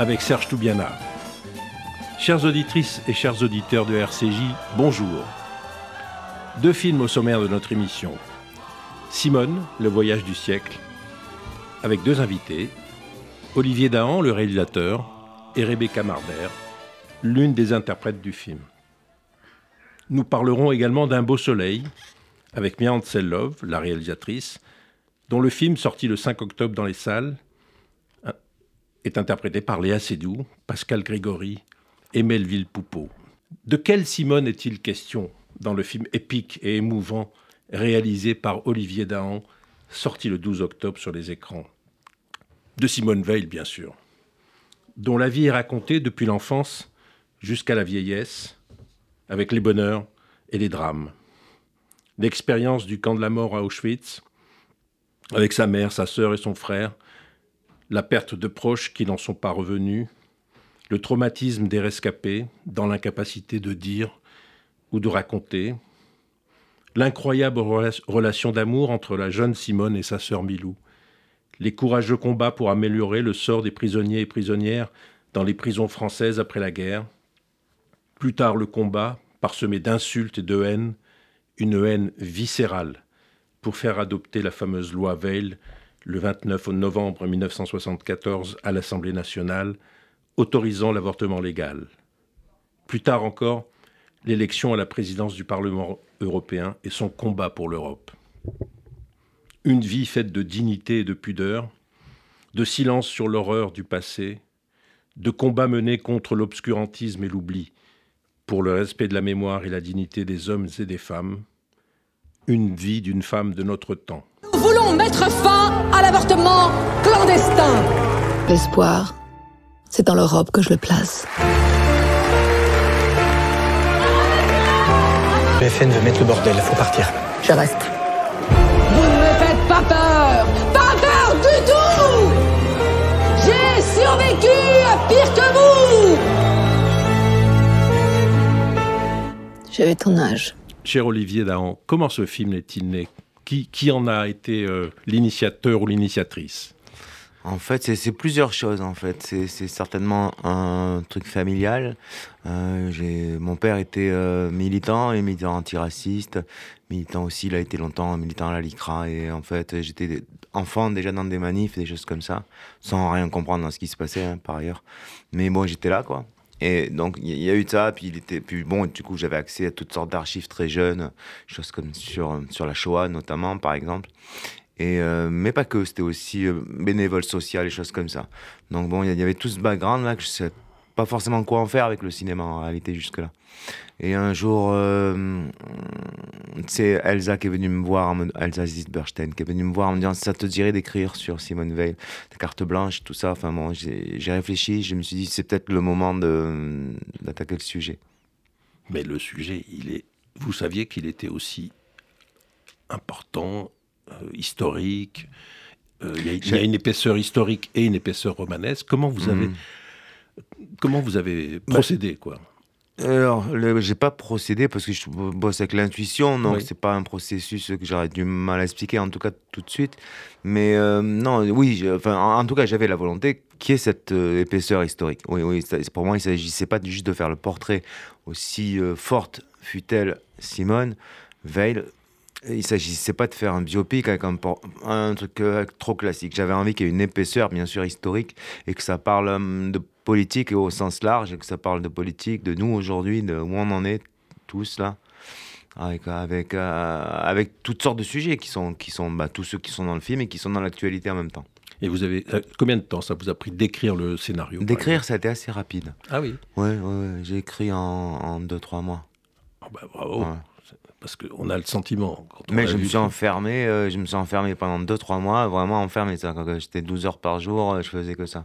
Avec Serge Toubiana. Chères auditrices et chers auditeurs de RCJ, bonjour. Deux films au sommaire de notre émission. Simone, Le voyage du siècle, avec deux invités, Olivier Dahan, le réalisateur, et Rebecca Marder, l'une des interprètes du film. Nous parlerons également d'un beau soleil, avec Mian Tsellov, la réalisatrice, dont le film, sorti le 5 octobre dans les salles, est interprété par Léa Seydoux, Pascal Grégory et Melville Poupeau. De quelle Simone est-il question dans le film épique et émouvant réalisé par Olivier Dahan, sorti le 12 octobre sur les écrans? De Simone Veil, bien sûr dont la vie est racontée depuis l'enfance jusqu'à la vieillesse, avec les bonheurs et les drames. L'expérience du camp de la mort à Auschwitz, avec sa mère, sa sœur et son frère, la perte de proches qui n'en sont pas revenus, le traumatisme des rescapés dans l'incapacité de dire ou de raconter, l'incroyable relation d'amour entre la jeune Simone et sa sœur Milou, les courageux combats pour améliorer le sort des prisonniers et prisonnières dans les prisons françaises après la guerre. Plus tard, le combat, parsemé d'insultes et de haine, une haine viscérale, pour faire adopter la fameuse loi Veil le 29 novembre 1974 à l'Assemblée nationale, autorisant l'avortement légal. Plus tard encore, l'élection à la présidence du Parlement européen et son combat pour l'Europe une vie faite de dignité et de pudeur, de silence sur l'horreur du passé, de combats menés contre l'obscurantisme et l'oubli, pour le respect de la mémoire et la dignité des hommes et des femmes, une vie d'une femme de notre temps. Nous voulons mettre fin à l'avortement clandestin. L'espoir, c'est dans l'Europe que je le place. Le FN veut mettre le bordel, faut partir. Je reste peur Pas peur du tout J'ai survécu à pire que vous J'avais ton âge. Cher Olivier Dahan, comment ce film est-il né? Qui, en a été euh, l'initiateur ou l'initiatrice? En fait, c'est plusieurs choses. En fait, c'est certainement un truc familial. Euh, mon père était euh, militant et militant antiraciste, militant aussi. Il a été longtemps militant à la LICRA et en fait, j'étais enfant déjà dans des manifs, des choses comme ça, sans rien comprendre dans ce qui se passait hein, par ailleurs. Mais bon, j'étais là, quoi. Et donc, il y a eu ça, puis il était, puis bon, du coup, j'avais accès à toutes sortes d'archives très jeunes, choses comme sur, sur la Shoah notamment, par exemple. Et, euh, mais pas que, c'était aussi euh, bénévole social et choses comme ça. Donc bon, il y, avait tout ce background là que je sais pas forcément quoi en faire avec le cinéma en réalité jusque-là. Et un jour, euh, c'est Elsa qui est venue me voir, Elsa Zitberstein, qui est venue me voir en me disant ça te dirait d'écrire sur Simone Veil, des cartes blanches, tout ça. Enfin bon, j'ai réfléchi, je me suis dit c'est peut-être le moment d'attaquer le sujet. Mais le sujet, il est. Vous saviez qu'il était aussi important euh, historique. Euh, il y, a une épaisseur historique et une épaisseur romanesque. Comment vous avez, hmm. Comment vous avez bah, procédé, quoi alors, j'ai pas procédé parce que je bosse avec l'intuition, donc c'est pas un processus que j'aurais du mal à expliquer, en tout cas tout de suite. Mais euh, non, oui, enfin, en, tout cas, j'avais la volonté qui est cette épaisseur historique. Oui, oui, pour moi, il s'agissait pas juste de faire le portrait aussi forte fut-elle Simone Veil il s'agissait pas de faire un biopic avec un, un truc euh, trop classique. J'avais envie qu'il y ait une épaisseur, bien sûr, historique, et que ça parle hum, de politique au sens large, et que ça parle de politique, de nous aujourd'hui, de où on en est tous là, avec, avec, euh, avec toutes sortes de sujets qui sont, qui sont bah, tous ceux qui sont dans le film et qui sont dans l'actualité en même temps. Et vous avez euh, combien de temps ça vous a pris d'écrire le scénario D'écrire, ça a été assez rapide. Ah oui. Ouais, ouais, j'ai écrit en 2-3 mois. Oh bah bravo parce qu'on a le sentiment. Mais je me suis enfermé, euh, je me suis enfermé pendant 2-3 mois, vraiment enfermé. Quand j'étais 12 heures par jour, je faisais que ça.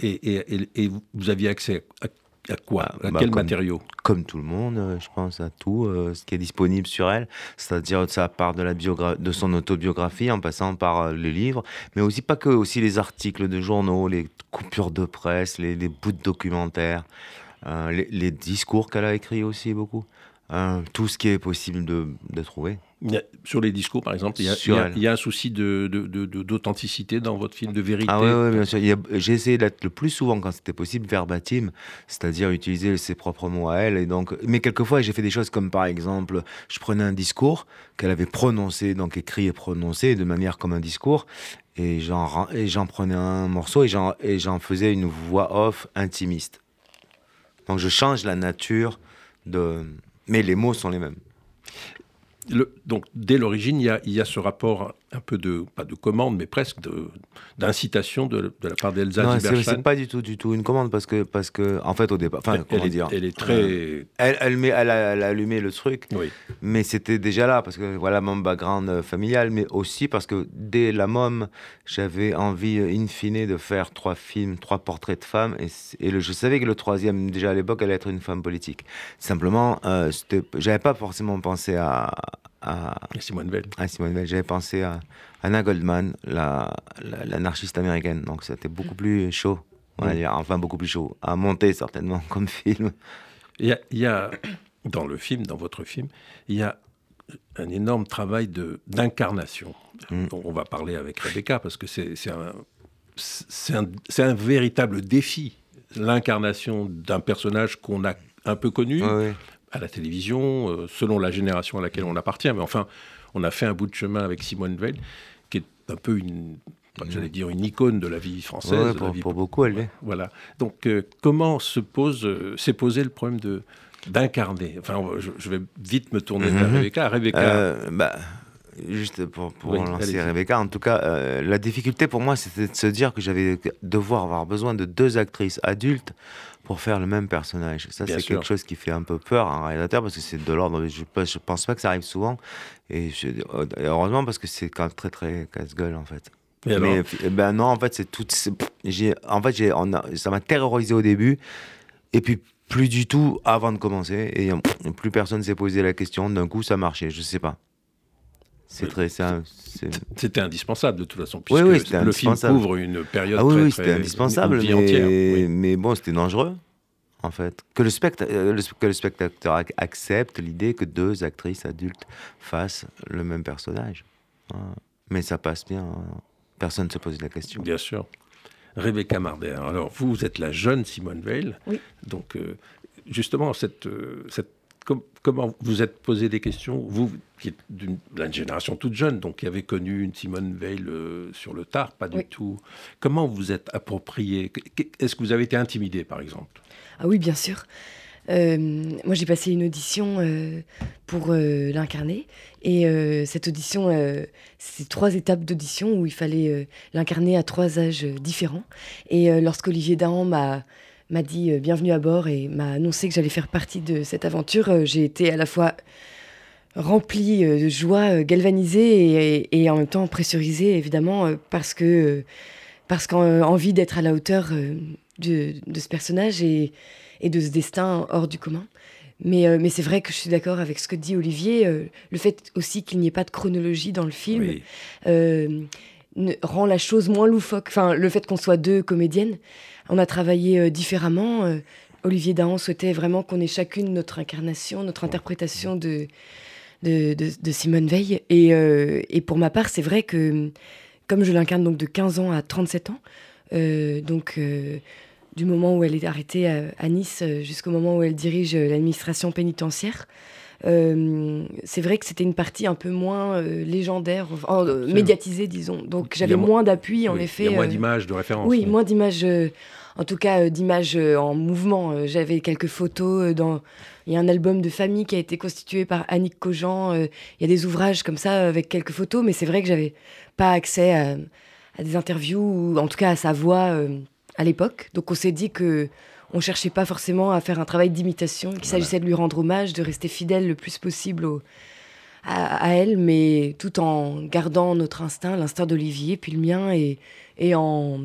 Et, et, et vous aviez accès à, quoi? À bah, quel matériau? Comme tout le monde, euh, je pense à tout ce qui est disponible sur elle. C'est-à-dire ça part de, la de son autobiographie en passant par les livres, mais aussi pas que, aussi les articles de journaux, les coupures de presse, les, bouts de documentaires, les, les discours qu'elle a écrits aussi beaucoup. Hein, tout ce qui est possible de, de trouver. sur les discours, par exemple, il y a, il y a, un souci d'authenticité de, de, dans votre film, de vérité. Ah oui, bien sûr. J'ai essayé d'être le plus souvent, quand c'était possible, verbatim, c'est-à-dire utiliser ses propres mots à elle. Et donc, mais quelquefois, j'ai fait des choses comme, par exemple, je prenais un discours qu'elle avait prononcé, donc écrit et prononcé de manière comme un discours, et j'en prenais un morceau et j'en faisais une voix off intimiste. Donc je change la nature de... Mais les mots sont les mêmes. Donc, dès l'origine, il, y, a, ce rapport un peu de, pas de commande, mais presque d'incitation de, de, la part d'Elsa Non, c'est pas du tout, du tout une commande, parce que, parce que en fait, au départ, enfin, elle, comment est, dire Elle est très... Elle, elle, met, elle, a, allumé le truc, oui. mais c'était déjà là, parce que voilà mon background euh, familial, mais aussi parce que dès la môme, j'avais envie, in fine, de faire trois films, trois portraits de femmes, et, et le, je savais que le troisième, déjà à l'époque, allait être une femme politique. Simplement, euh, j'avais pas forcément pensé à à, Simone Veil. À Simone Veil. J'avais pensé à Anna Goldman, l'anarchiste la, américaine. Donc c'était beaucoup plus chaud, on va mm. dire. Enfin, beaucoup plus chaud. À monter, certainement, comme film. Il y a, dans le film, dans votre film, il y a un énorme travail d'incarnation. Mm. On va parler avec Rebecca parce que c'est un, un, un, véritable défi, l'incarnation d'un personnage qu'on a un peu connu, à la télévision, euh, selon la génération à laquelle on appartient. Mais enfin, on a fait un bout de chemin avec Simone Veil, qui est un peu une, j'allais dire une icône de la vie française. pour, beaucoup, elle l'est. Voilà. Donc, euh, comment se pose, euh, s'est posé le problème de d'incarner? Enfin, je, vais vite me tourner vers mhm. Rebecca. Rebecca. Bah, juste pour, pour lancer Rebecca, en tout cas, la difficulté pour moi, c'était de se dire que j'avais devoir avoir besoin de deux actrices adultes pour faire le même personnage. Ça, c'est quelque chose qui fait un peu peur à un réalisateur parce que c'est de l'ordre. Je, je pense pas que ça arrive souvent. Et, heureusement parce que c'est quand même très très casse-gueule en fait. Mais, ben non, en fait, c'est tout. J'ai, en fait, j'ai, ça m'a terrorisé au début. Et puis, plus du tout avant de commencer. Et plus personne s'est posé la question. D'un coup, ça marchait. Je sais pas. C'est très. C'était indispensable de toute façon, puisque oui, oui, le film couvre une période ah, oui, très, oui, c'était indispensable, mais, entière, mais bon, c'était dangereux, en fait. Que le, euh, que le spectateur accepte l'idée que deux actrices adultes fassent le même personnage. Mais ça passe bien. Personne ne se pose la question. Bien sûr. Rebecca Marder. Alors, vous, vous êtes la jeune Simone Veil. Oui. Donc, euh, justement, cette, euh, comment vous êtes posé des questions Vous, qui êtes d'une génération toute jeune, donc qui avez connu une Simone Veil euh, sur le tard, pas du tout. Comment vous êtes approprié Est-ce que vous avez été intimidé, par exemple? Ah oui, bien sûr. Euh, moi, j'ai passé une audition euh, pour l'incarner. Et cette audition, c'est trois étapes d'audition où il fallait l'incarner à trois âges différents. Et lorsqu'Olivier Dahan m'a m'a dit euh, bienvenue à bord et m'a annoncé que j'allais faire partie de cette aventure, euh, j'ai été à la fois remplie euh, de joie, galvanisée et, en même temps pressurisée évidemment parce que parce qu'envie d'être à la hauteur de, ce personnage et, et, de ce destin hors du commun. Mais, mais c'est vrai que je suis d'accord avec ce que dit Olivier. le fait aussi qu'il n'y ait pas de chronologie dans le film rend la chose moins loufoque. Enfin, le fait qu'on soit deux comédiennes, on a travaillé euh, différemment. Euh, Olivier Dahan souhaitait vraiment qu'on ait chacune notre incarnation, notre interprétation de, de, Simone Veil. Euh, et, pour ma part, c'est vrai que comme je l'incarne donc de 15 ans à 37 ans, donc du moment où elle est arrêtée à Nice jusqu'au moment où elle dirige l'administration pénitentiaire, euh, c'est vrai que c'était une partie un peu moins euh, légendaire, euh, médiatisée, disons. Donc j'avais moins d'appui, en effet. Il y a moins d'images de référence. Oui, moins d'images, en tout cas d'images en mouvement. J'avais quelques photos dans. Il y a un album de famille qui a été constitué par Annick Cogent. Il y a des ouvrages comme ça avec quelques photos, mais c'est vrai que j'avais pas accès à, à, des interviews, ou en tout cas à sa voix à l'époque. Donc on s'est dit que on cherchait pas forcément à faire un travail d'imitation, qu'il s'agissait de lui rendre hommage, de rester fidèle le plus possible à, elle, mais tout en gardant notre instinct, l'instinct d'Olivier, puis le mien, et, et en,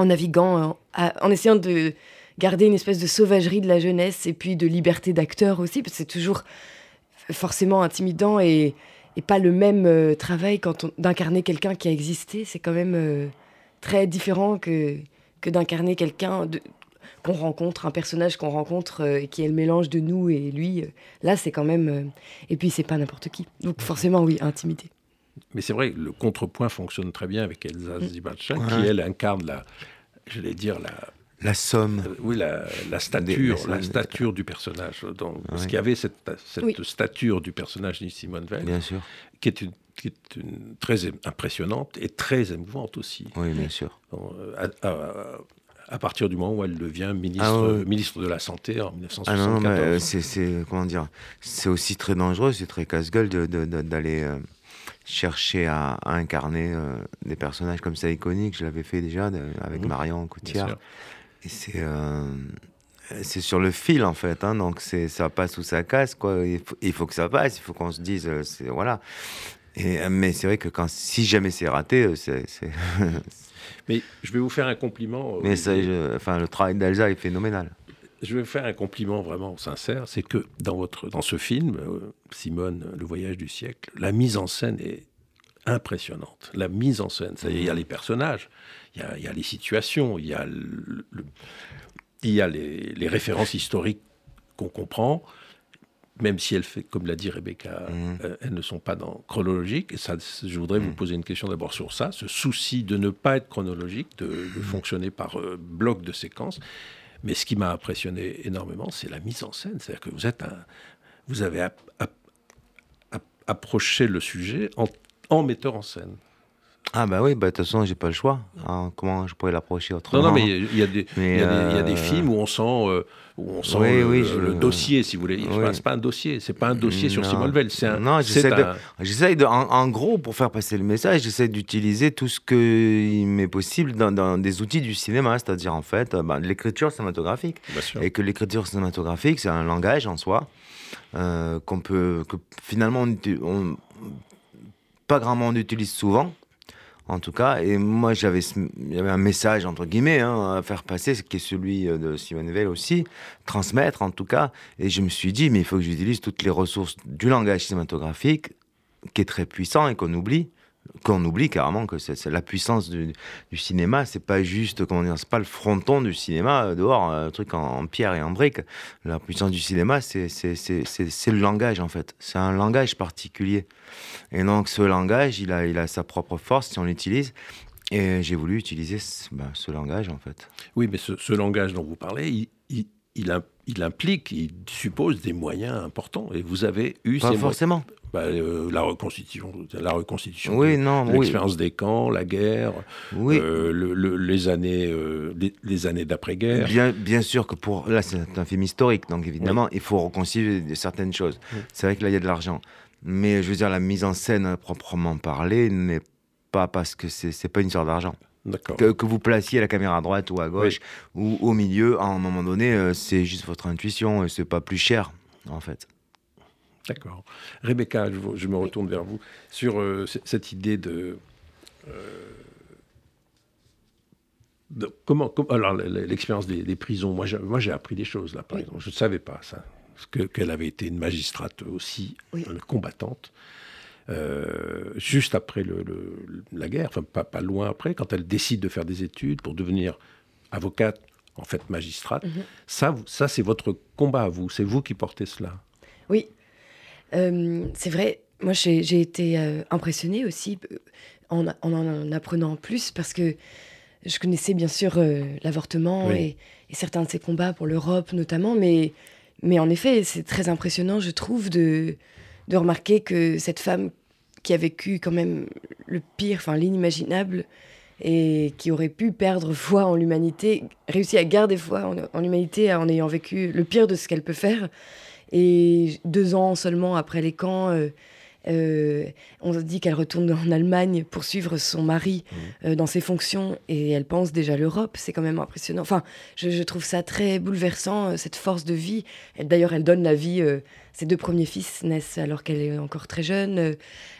naviguant, en, essayant de garder une espèce de sauvagerie de la jeunesse et puis de liberté d'acteur aussi, parce que c'est toujours forcément intimidant et, pas le même euh, travail quand on d'incarner quelqu'un qui a existé. C'est quand même euh, très différent que, que d'incarner quelqu'un, qu'on rencontre, un personnage qu'on rencontre euh, qui est le mélange de nous et lui. euh, là, c'est quand même. euh, et puis, c'est pas n'importe qui. Donc, forcément, oui, intimité. Mais c'est vrai, le contrepoint fonctionne très bien avec Elsa Mm. Zibachan, Ouais. qui elle incarne la, j'allais dire la, La somme. euh, oui, la, la stature, des- la stature du personnage. Donc, Parce Ouais. qu'il y avait cette, cette Oui. stature du personnage de Simone Veil, Bien sûr. qui est, une, qui est une- très impressionnante et très émouvante aussi. Oui, bien sûr. Donc, à, à- à partir du moment où elle devient ministre, Ah ouais. ministre de la Santé en Ah 1974. non, non, mais euh, c'est, c'est- comment dire, c'est aussi très dangereux, c'est très casse-gueule d'aller euh, chercher à, à incarner euh, des personnages comme ça iconiques. Je l'avais fait déjà de- avec Mhm. Marion. Et c'est, c'est sur le fil en fait, hein, donc c'est, ça passe ou ça casse quoi. Il faut, il faut que ça passe, il faut qu'on se dise, voilà. Et, mais c'est vrai que quand, si jamais c'est raté, c'est- Mais je vais vous faire un compliment. euh, mais ça, je- enfin, le travail d'Elsa est phénoménal. Je vais vous faire un compliment vraiment sincère, c'est que dans, votre, dans ce film, euh, Simone, Le voyage du siècle, la mise en scène est impressionnante. La mise en scène, est, il y a les personnages, il y a, il y a les situations, il y a, le- le- il y a les, les références historiques qu'on comprend, même si elles, fait, comme l'a dit Rebecca, Mhm. euh, elles ne sont pas dans, chronologiques. Et ça, je voudrais vous Mhm. poser une question d'abord sur ça, ce souci de ne pas être chronologique, de, de fonctionner par euh, bloc de séquences. Mais ce qui m'a impressionné énormément, c'est la mise en scène. C'est-à-dire que vous êtes un, vous avez ap- ap- ap- approché le sujet en, en metteur en scène. Ah bah oui, bah de toute façon, j'ai pas le choix. hein. comment je pourrais l'approcher autrement Non, non, mais il y a des, y y a films où on sent, euh, où on sent Oui, le, oui, le- dossier, si vous voulez. Oui. Enfin, c'est pas un dossier, c'est pas un dossier sur. Simone Veil. C'est un, Non, j'essaie de- un- J'essaye de, en, en gros, pour faire passer le message, j'essaie d'utiliser tout ce qu'il m'est possible dans, dans des outils du cinéma, c'est-à-dire en fait bah, de l'écriture cinématographique. Bien sûr. Et que l'écriture cinématographique, c'est un langage en soi euh, qu'on peut, que finalement, on, uti- on- pas grand monde utilise souvent. En tout cas, et moi j'avais, un message entre guillemets hein, à faire passer, qui est celui euh, de Simone Veil aussi, transmettre en tout cas. Et je me suis dit, mais il faut que j'utilise toutes les ressources du langage cinématographique, qui est très puissant et qu'on oublie, qu'on oublie carrément que c'est la puissance du, du cinéma. C'est pas juste, comment dire, c'est pas le fronton du cinéma euh, dehors, un truc en, pierre et en brique. La puissance du cinéma, c'est le langage en fait. C'est un langage particulier. Et donc ce langage, il a, il a sa propre force si on l'utilise. Et j'ai voulu utiliser ce, ben, langage en fait. Oui, mais ce, langage dont vous parlez, il, il, il im- il implique, il suppose des moyens importants. Et vous avez eu Pas ces forcément. Bah, euh, la reconstitution, la reconstitution Oui, de- non, de oui. l'expérience des camps, la guerre, Oui. euh, le- le- les années, euh, les, les années d'après-guerre. Bien, bien sûr que pour. Là, c'est un film historique, donc évidemment, il faut reconstituer certaines choses. C'est vrai que là, il y a de l'argent. Mais je veux dire, la mise en scène proprement parler n'est pas parce que c'est c'est pas une histoire d'argent. D'accord. Que, que vous placiez la caméra à droite ou à gauche ou au milieu, à un moment donné, euh, c'est juste votre intuition et c'est pas plus cher, en fait. D'accord. Rebecca, je, me retourne vers vous sur euh, cette idée de. euh, de comment, com- alors l'expérience des, des prisons, moi j'ai, moi j'ai appris des choses là par exemple, je ne savais pas ça, Parce que, qu'elle avait été une magistrate aussi Oui. euh, combattante, euh, juste après le, le- la guerre, enfin pas, pas loin après, quand elle décide de faire des études pour devenir avocate, en fait magistrate, Mhm. ça, ça c'est votre combat à vous, c'est vous qui portez cela. Oui, Euh, c'est vrai. Moi, j'ai été euh, impressionnée aussi en, en en apprenant plus parce que je connaissais bien sûr euh, l'avortement Oui. et, et certains de ses combats pour l'Europe notamment, mais, mais en effet, c'est très impressionnant, je trouve, de, de remarquer que cette femme qui a vécu quand même le pire, enfin l'inimaginable, et qui aurait pu perdre foi en l'humanité, réussit à garder foi en, l'humanité en ayant vécu le pire de ce qu'elle peut faire. Et deux ans seulement après les camps, euh, euh, on se dit qu'elle retourne en Allemagne pour suivre son mari euh, dans ses fonctions et elle pense déjà à l'Europe. C'est quand même impressionnant. Enfin, je, je trouve ça très bouleversant, euh, cette force de vie. D'ailleurs, elle donne la vie. ses deux premiers fils naissent alors qu'elle est encore très jeune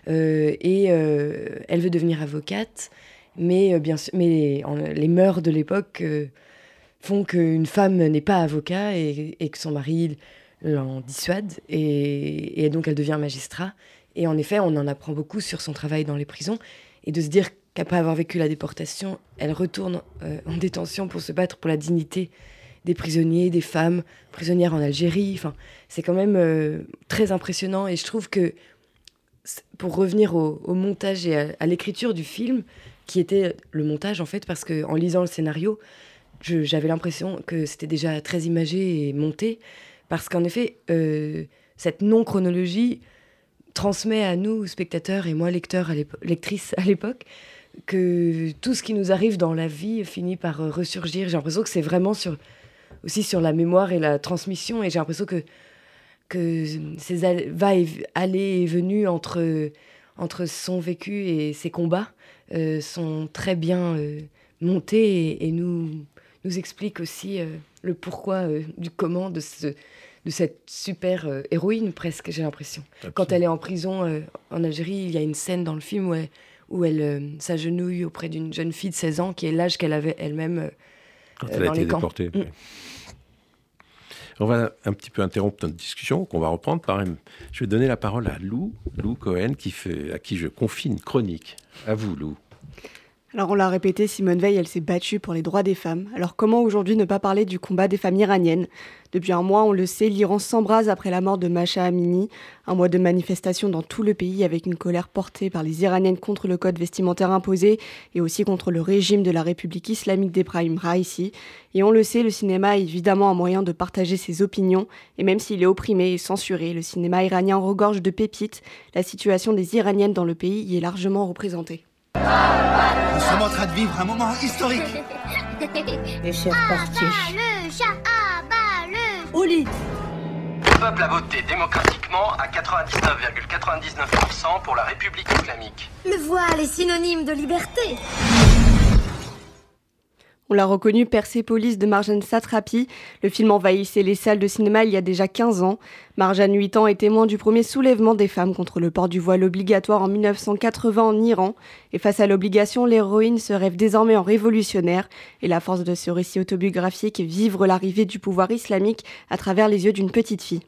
et elle veut devenir avocate. Mais bien sûr, mais les, en- les mœurs de l'époque font qu'une femme n'est pas avocat et, et que son mari l'en dissuade et, et donc elle devient magistrat. Et en effet, on en apprend beaucoup sur son travail dans les prisons et de se dire qu'après avoir vécu la déportation, elle retourne euh, en détention pour se battre pour la dignité des prisonniers, des femmes prisonnières en Algérie. Enfin, c'est quand même euh, très impressionnant. Et je trouve que, pour revenir au, montage et à, l'écriture du film, qui était le montage en fait, parce qu'en lisant le scénario, j'avais l'impression que c'était déjà très imagé et monté, parce qu'en effet, euh, cette non-chronologie transmet à nous, spectateurs, et moi, lecteur lectrice à l'époque, que tout ce qui nous arrive dans la vie finit par ressurgir. J'ai l'impression que c'est vraiment sur, aussi sur la mémoire et la transmission, et j'ai l'impression que, que ces va et venus entre, entre son vécu et ses combats euh, sont très bien euh, montés et, nous, nous expliquent aussi euh, le pourquoi du comment de ce de cette super euh, héroïne presque, j'ai l'impression. Quand elle est en prison euh, en Algérie, il y a une scène dans le film où elle, où elle euh, s'agenouille auprès d'une jeune fille de 16 ans qui est l'âge qu'elle avait elle-même quand elle a été déportée. Mm. On va un petit peu interrompre notre discussion, qu'on va reprendre par. Je vais donner la parole à Lou, Lou Cohen, qui fait, à qui je confie une chronique. À vous, Lou. Alors on l'a répété, Simone Veil, elle s'est battue pour les droits des femmes. Alors comment aujourd'hui ne pas parler du combat des femmes iraniennes? Depuis un mois, on le sait, l'Iran s'embrase après la mort de Masha Amini. Un mois de manifestations dans tout le pays avec une colère portée par les Iraniennes contre le code vestimentaire imposé et aussi contre le régime de la République islamique d'Ebrahim Raisi. Et on le sait, le cinéma est évidemment un moyen de partager ses opinions. Et même s'il est opprimé et censuré, le cinéma iranien regorge de pépites. La situation des Iraniennes dans le pays y est largement représentée. Nous sommes en train de vivre un moment historique. Et c'est reparti. Au lit. Le peuple a voté démocratiquement à 99,99% pour la République islamique. Le voile est synonyme de liberté. On l'a reconnu, Persépolis de Marjane Satrapi. Le film envahissait les salles de cinéma il y a déjà 15 ans. Marjane, 8 ans, est témoin du premier soulèvement des femmes contre le port du voile obligatoire en 1980 en Iran. Et face à l'obligation, l'héroïne se rêve désormais en révolutionnaire. Et la force de ce récit autobiographique est vivre l'arrivée du pouvoir islamique à travers les yeux d'une petite fille.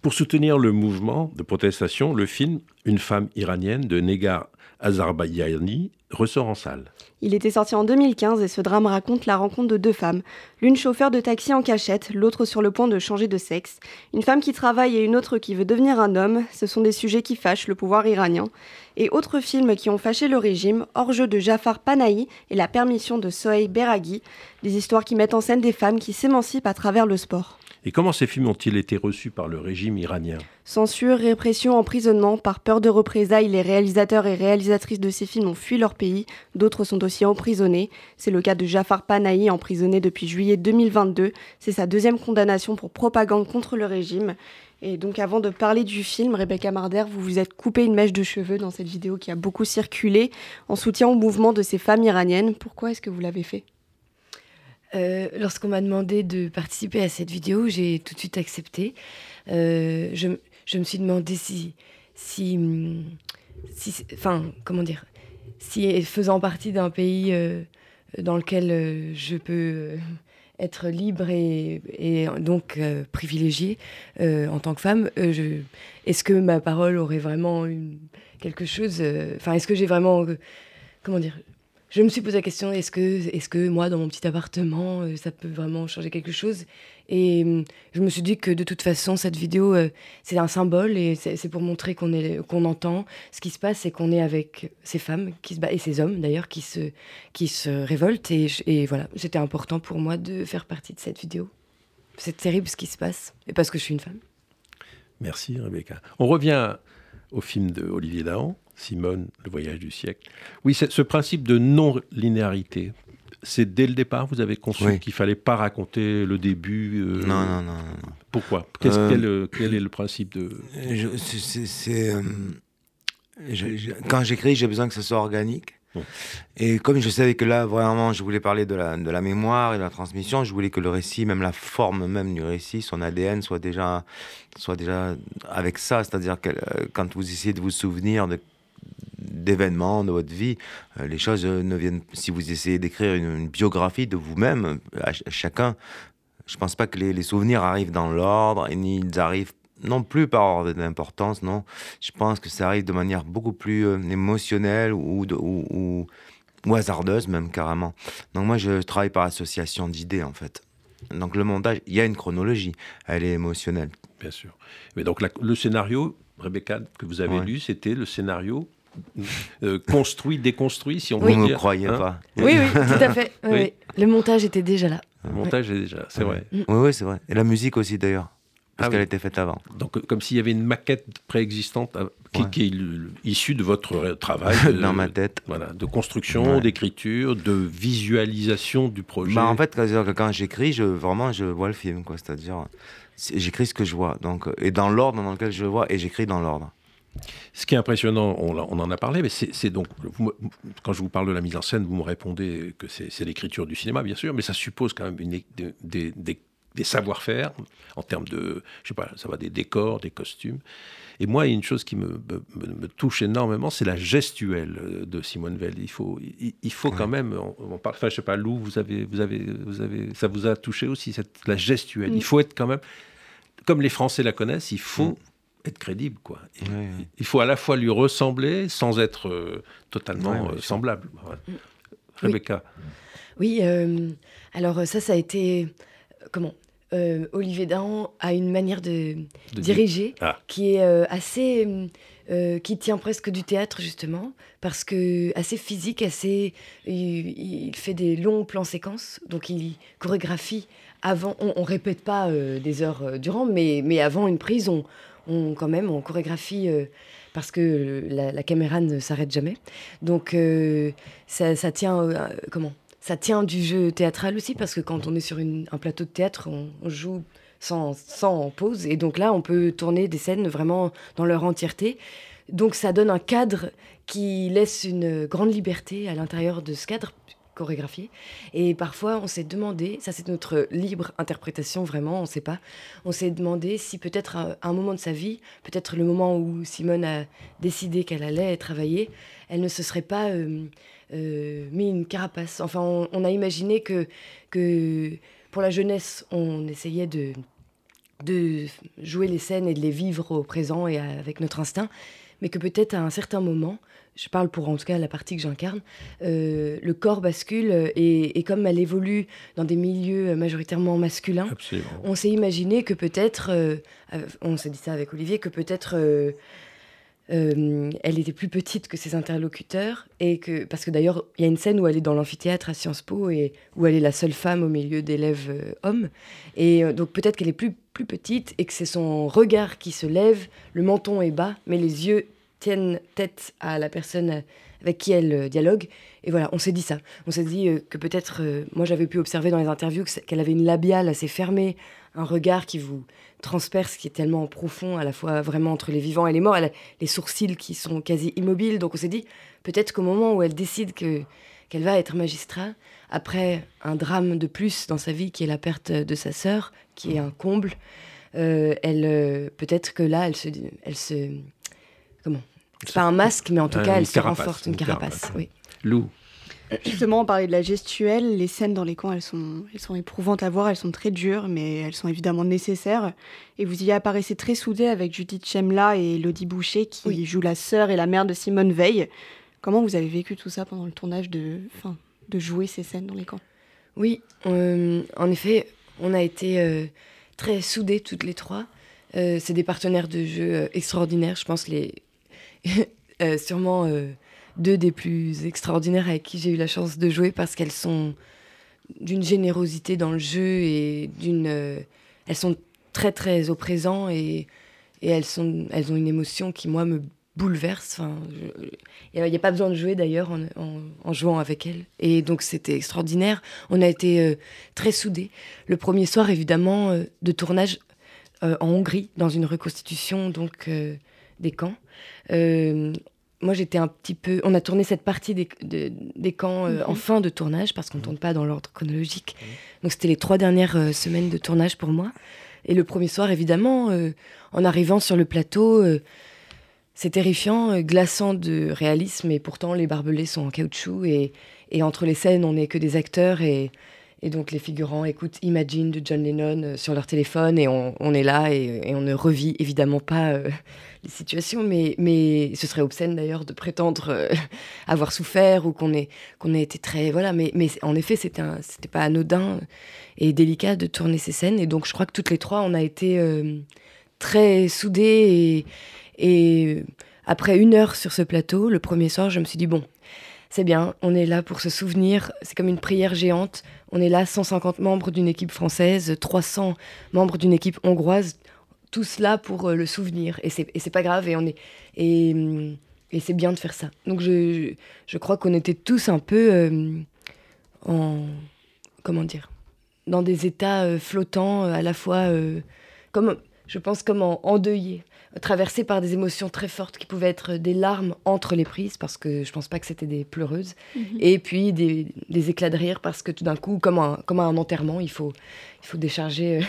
Pour soutenir le mouvement de protestation, le film Une femme iranienne de Negar Azarbayani ressort en salle. Il était sorti en 2015 et ce drame raconte la rencontre de deux femmes, l'une chauffeur de taxi en cachette, l'autre sur le point de changer de sexe. Une femme qui travaille et une autre qui veut devenir un homme, ce sont des sujets qui fâchent le pouvoir iranien. Et autres films qui ont fâché le régime, hors-jeu de Jafar Panahi et La permission de Sohey Beraghi, des histoires qui mettent en scène des femmes qui s'émancipent à travers le sport. Et comment ces films ont-ils été reçus par le régime iranien? Censure, répression, emprisonnement. Par peur de représailles, les réalisateurs et réalisatrices de ces films ont fui leur pays. D'autres sont aussi emprisonnés. C'est le cas de Jafar Panahi, emprisonné depuis juillet 2022. C'est sa deuxième condamnation pour propagande contre le régime. Et donc avant de parler du film, Rebecca Marder, vous vous êtes coupé une mèche de cheveux dans cette vidéo qui a beaucoup circulé en soutien au mouvement de ces femmes iraniennes. Pourquoi est-ce que vous l'avez fait? Euh, lorsqu'on m'a demandé de participer à cette vidéo, j'ai tout de suite accepté. Euh, je, me suis demandé si, si, si, enfin, comment dire, si faisant partie d'un pays euh, dans lequel je peux être libre et, donc privilégiée en tant que femme, est-ce que ma parole aurait vraiment quelque chose, enfin, est-ce que j'ai vraiment, comment dire, je me suis posé la question est-ce que, est que moi, dans mon petit appartement, euh, ça peut vraiment changer quelque chose? Et hum, je me suis dit que de toute façon, cette vidéo, euh, c'est un symbole et c'est pour montrer qu'on entend ce qui se passe et qu'on est avec ces femmes qui se et ces hommes d'ailleurs qui se, qui se révoltent. Et, et voilà, c'était important pour moi de faire partie de cette vidéo. C'est terrible ce qui se passe, et parce que je suis une femme. Merci Rebecca. On revient au film de Olivier Dahan. Simone, Le voyage du siècle. Oui, ce principe de non-linéarité, c'est dès le départ, vous avez conçu qu'il fallait pas raconter le début. Euh, non, non, non, Pourquoi? Euh, quel, est le principe de C'est euh, quand j'écris, j'ai besoin que ce soit organique. Et comme je savais que là, vraiment, je voulais parler de la, de la mémoire et de la transmission, je voulais que le récit, même la forme même du récit, son ADN, soit déjà, soit déjà avec ça. C'est-à-dire que quand vous essayez de vous souvenir de d'événements de votre vie. Euh, les choses ne viennent. Si vous essayez d'écrire une, biographie de vous-même, à, chacun, je pense pas que les, souvenirs arrivent dans l'ordre et ni ils arrivent non plus par ordre d'importance, non. Je pense que ça arrive de manière beaucoup plus euh, émotionnelle ou, ou, ou, hasardeuse même carrément. Donc moi je travaille par association d'idées en fait. Donc le montage, il y a une chronologie, elle est émotionnelle. Bien sûr. Mais donc le scénario, Rebecca, que vous avez lu, c'était le scénario euh, construit, déconstruit, si on Vous ne me croyez hein pas. Oui, oui, tout à fait. Le montage était déjà là. Le montage est déjà, c'est vrai. Oui, oui, c'est vrai. Et la musique aussi d'ailleurs. Parce ah qu'elle était faite avant. Donc, comme s'il y avait une maquette préexistante euh, qui, est issue de votre travail. Dans ma tête. Voilà, de construction, d'écriture, de visualisation du projet. Bah, en fait, quand, j'écris, je, vraiment, je vois le film. C'est-à-dire, j'écris ce que je vois. Donc, et dans l'ordre dans lequel je le vois, et j'écris dans l'ordre. Ce qui est impressionnant, on, en a parlé, mais c'est donc, quand je vous parle de la mise en scène, vous me répondez que c'est l'écriture du cinéma, bien sûr, mais ça suppose quand même une, des, des, savoir-faire en termes de, je sais pas, ça va des décors, des costumes. Et moi, il y a une chose qui me, me, touche énormément, c'est la gestuelle de Simone Veil. Il faut, il, faut quand même, on, parle, enfin, je sais pas, Lou, vous avez, vous avez, vous avez, ça vous a touché aussi cette, la gestuelle. Il faut être quand même, comme les Français la connaissent, il faut mm être crédible, quoi. Il, faut à la fois lui ressembler sans être euh, totalement euh, semblable. Mm. Rebecca. Oui, euh, alors ça, ça a été comment Olivier Dahan a une manière de, diriger ah. qui est assez qui tient presque du théâtre justement parce que assez physique, assez il, fait des longs plans séquences, donc il chorégraphie avant. On, on répète pas des heures durant, mais mais avant une prise, on on, quand même, on chorégraphie euh, parce que la, caméra ne s'arrête jamais. Donc, euh, ça, tient, euh, comment? Ça tient du jeu théâtral aussi, parce que quand on est sur un plateau de théâtre, on, joue sans, sans pause. Et donc là, on peut tourner des scènes vraiment dans leur entièreté. Donc, ça donne un cadre qui laisse une grande liberté à l'intérieur de ce cadre, chorégraphié. Et parfois, on s'est demandé, ça c'est notre libre interprétation vraiment, on ne sait pas, on s'est demandé si peut-être à un moment de sa vie, peut-être le moment où Simone a décidé qu'elle allait travailler, elle ne se serait pas euh, euh, mis une carapace. Enfin, on, a imaginé que, que pour la jeunesse, on essayait de, de jouer les scènes et de les vivre au présent et avec notre instinct, mais que peut-être à un certain moment, je parle pour en tout cas la partie que j'incarne, euh, le corps bascule et, comme elle évolue dans des milieux majoritairement masculins, on s'est imaginé que peut-être, euh, on s'est dit ça avec Olivier, que peut-être euh, elle était plus petite que ses interlocuteurs et que parce que d'ailleurs il y a une scène où elle est dans l'amphithéâtre à Sciences Po et où elle est la seule femme au milieu d'élèves hommes et donc peut-être qu'elle est plus plus petite et que c'est son regard qui se lève, le menton est bas mais les yeux tiennent tête à la personne avec qui elle euh, dialogue. Et voilà, on s'est dit ça. On s'est dit euh, que peut-être, euh, moi j'avais pu observer dans les interviews qu'elle avait une labiale assez fermée, un regard qui vous transperce, qui est tellement profond, à la fois vraiment entre les vivants et les morts. Elle a les sourcils qui sont quasi immobiles. Donc on s'est dit, peut-être qu'au moment où elle décide que qu'elle va être magistrat, après un drame de plus dans sa vie qui est la perte de sa sœur, qui est un comble, elle peut-être que là, elle se, elle se comment? C'est pas un masque, mais en tout cas, elle se renforce, une, carapace. Oui. Lou. Justement, on parlait de la gestuelle. Les scènes dans les camps, elles sont, elles sont éprouvantes à voir, elles sont très dures, mais elles sont évidemment nécessaires. Et vous y apparaissez très soudés avec Judith Chemla et Lodi Boucher, qui jouent la sœur et la mère de Simone Veil. Comment vous avez vécu tout ça pendant le tournage de, fin, de jouer ces scènes dans les camps? Oui, euh, en effet, on a été euh, très soudés toutes les trois. Euh, c'est des partenaires de jeu extraordinaires. Je pense les Euh, sûrement euh, deux des plus extraordinaires avec qui j'ai eu la chance de jouer parce qu'elles sont d'une générosité dans le jeu et d'une. Euh, elles sont très très au présent et, elles, sont, elles ont une émotion qui, moi, me bouleverse. Enfin, il n'y a, pas besoin de jouer d'ailleurs en, jouant avec elles. Et donc c'était extraordinaire. On a été très soudés. Le premier soir, évidemment, de tournage en Hongrie, dans une reconstitution donc des camps. Euh, moi, j'étais un petit peu. On a tourné cette partie des, des camps euh, en mhm. fin de tournage parce qu'on ne tourne pas dans l'ordre chronologique. Donc, c'était les trois dernières euh, semaines de tournage pour moi. Et le premier soir, évidemment, en arrivant sur le plateau, c'est terrifiant, glaçant de réalisme. Et pourtant, les barbelés sont en caoutchouc. Et, et entre les scènes, on n'est que des acteurs. Et, Et donc les figurants écoutent Imagine de John Lennon sur leur téléphone et on, est là et, on ne revit évidemment pas euh, les situations, mais, mais ce serait obscène d'ailleurs de prétendre euh, avoir souffert ou qu'on ait, ait été très... Voilà, mais, mais en effet, c'était, c'était pas anodin et délicat de tourner ces scènes. Et donc je crois que toutes les trois, on a été très soudés et, et après une heure sur ce plateau, le premier soir, je me suis dit, bon, c'est bien, on est là pour se souvenir, c'est comme une prière géante, on est là 150 membres d'une équipe française, 300 membres d'une équipe hongroise, tous là pour euh, le souvenir, et c'est pas grave, et on est... Et, et c'est bien de faire ça. Donc je, je crois qu'on était tous un peu euh, en... Comment dire Dans des états euh, flottants, à la fois... comme, je pense comme en endeuillés traversée par des émotions très fortes qui pouvaient être des larmes entre les prises, parce que je pense pas que c'était des pleureuses, mhm. et puis des, éclats de rire, parce que tout d'un coup, comme un, comme un enterrement, il faut, il faut décharger. Euh.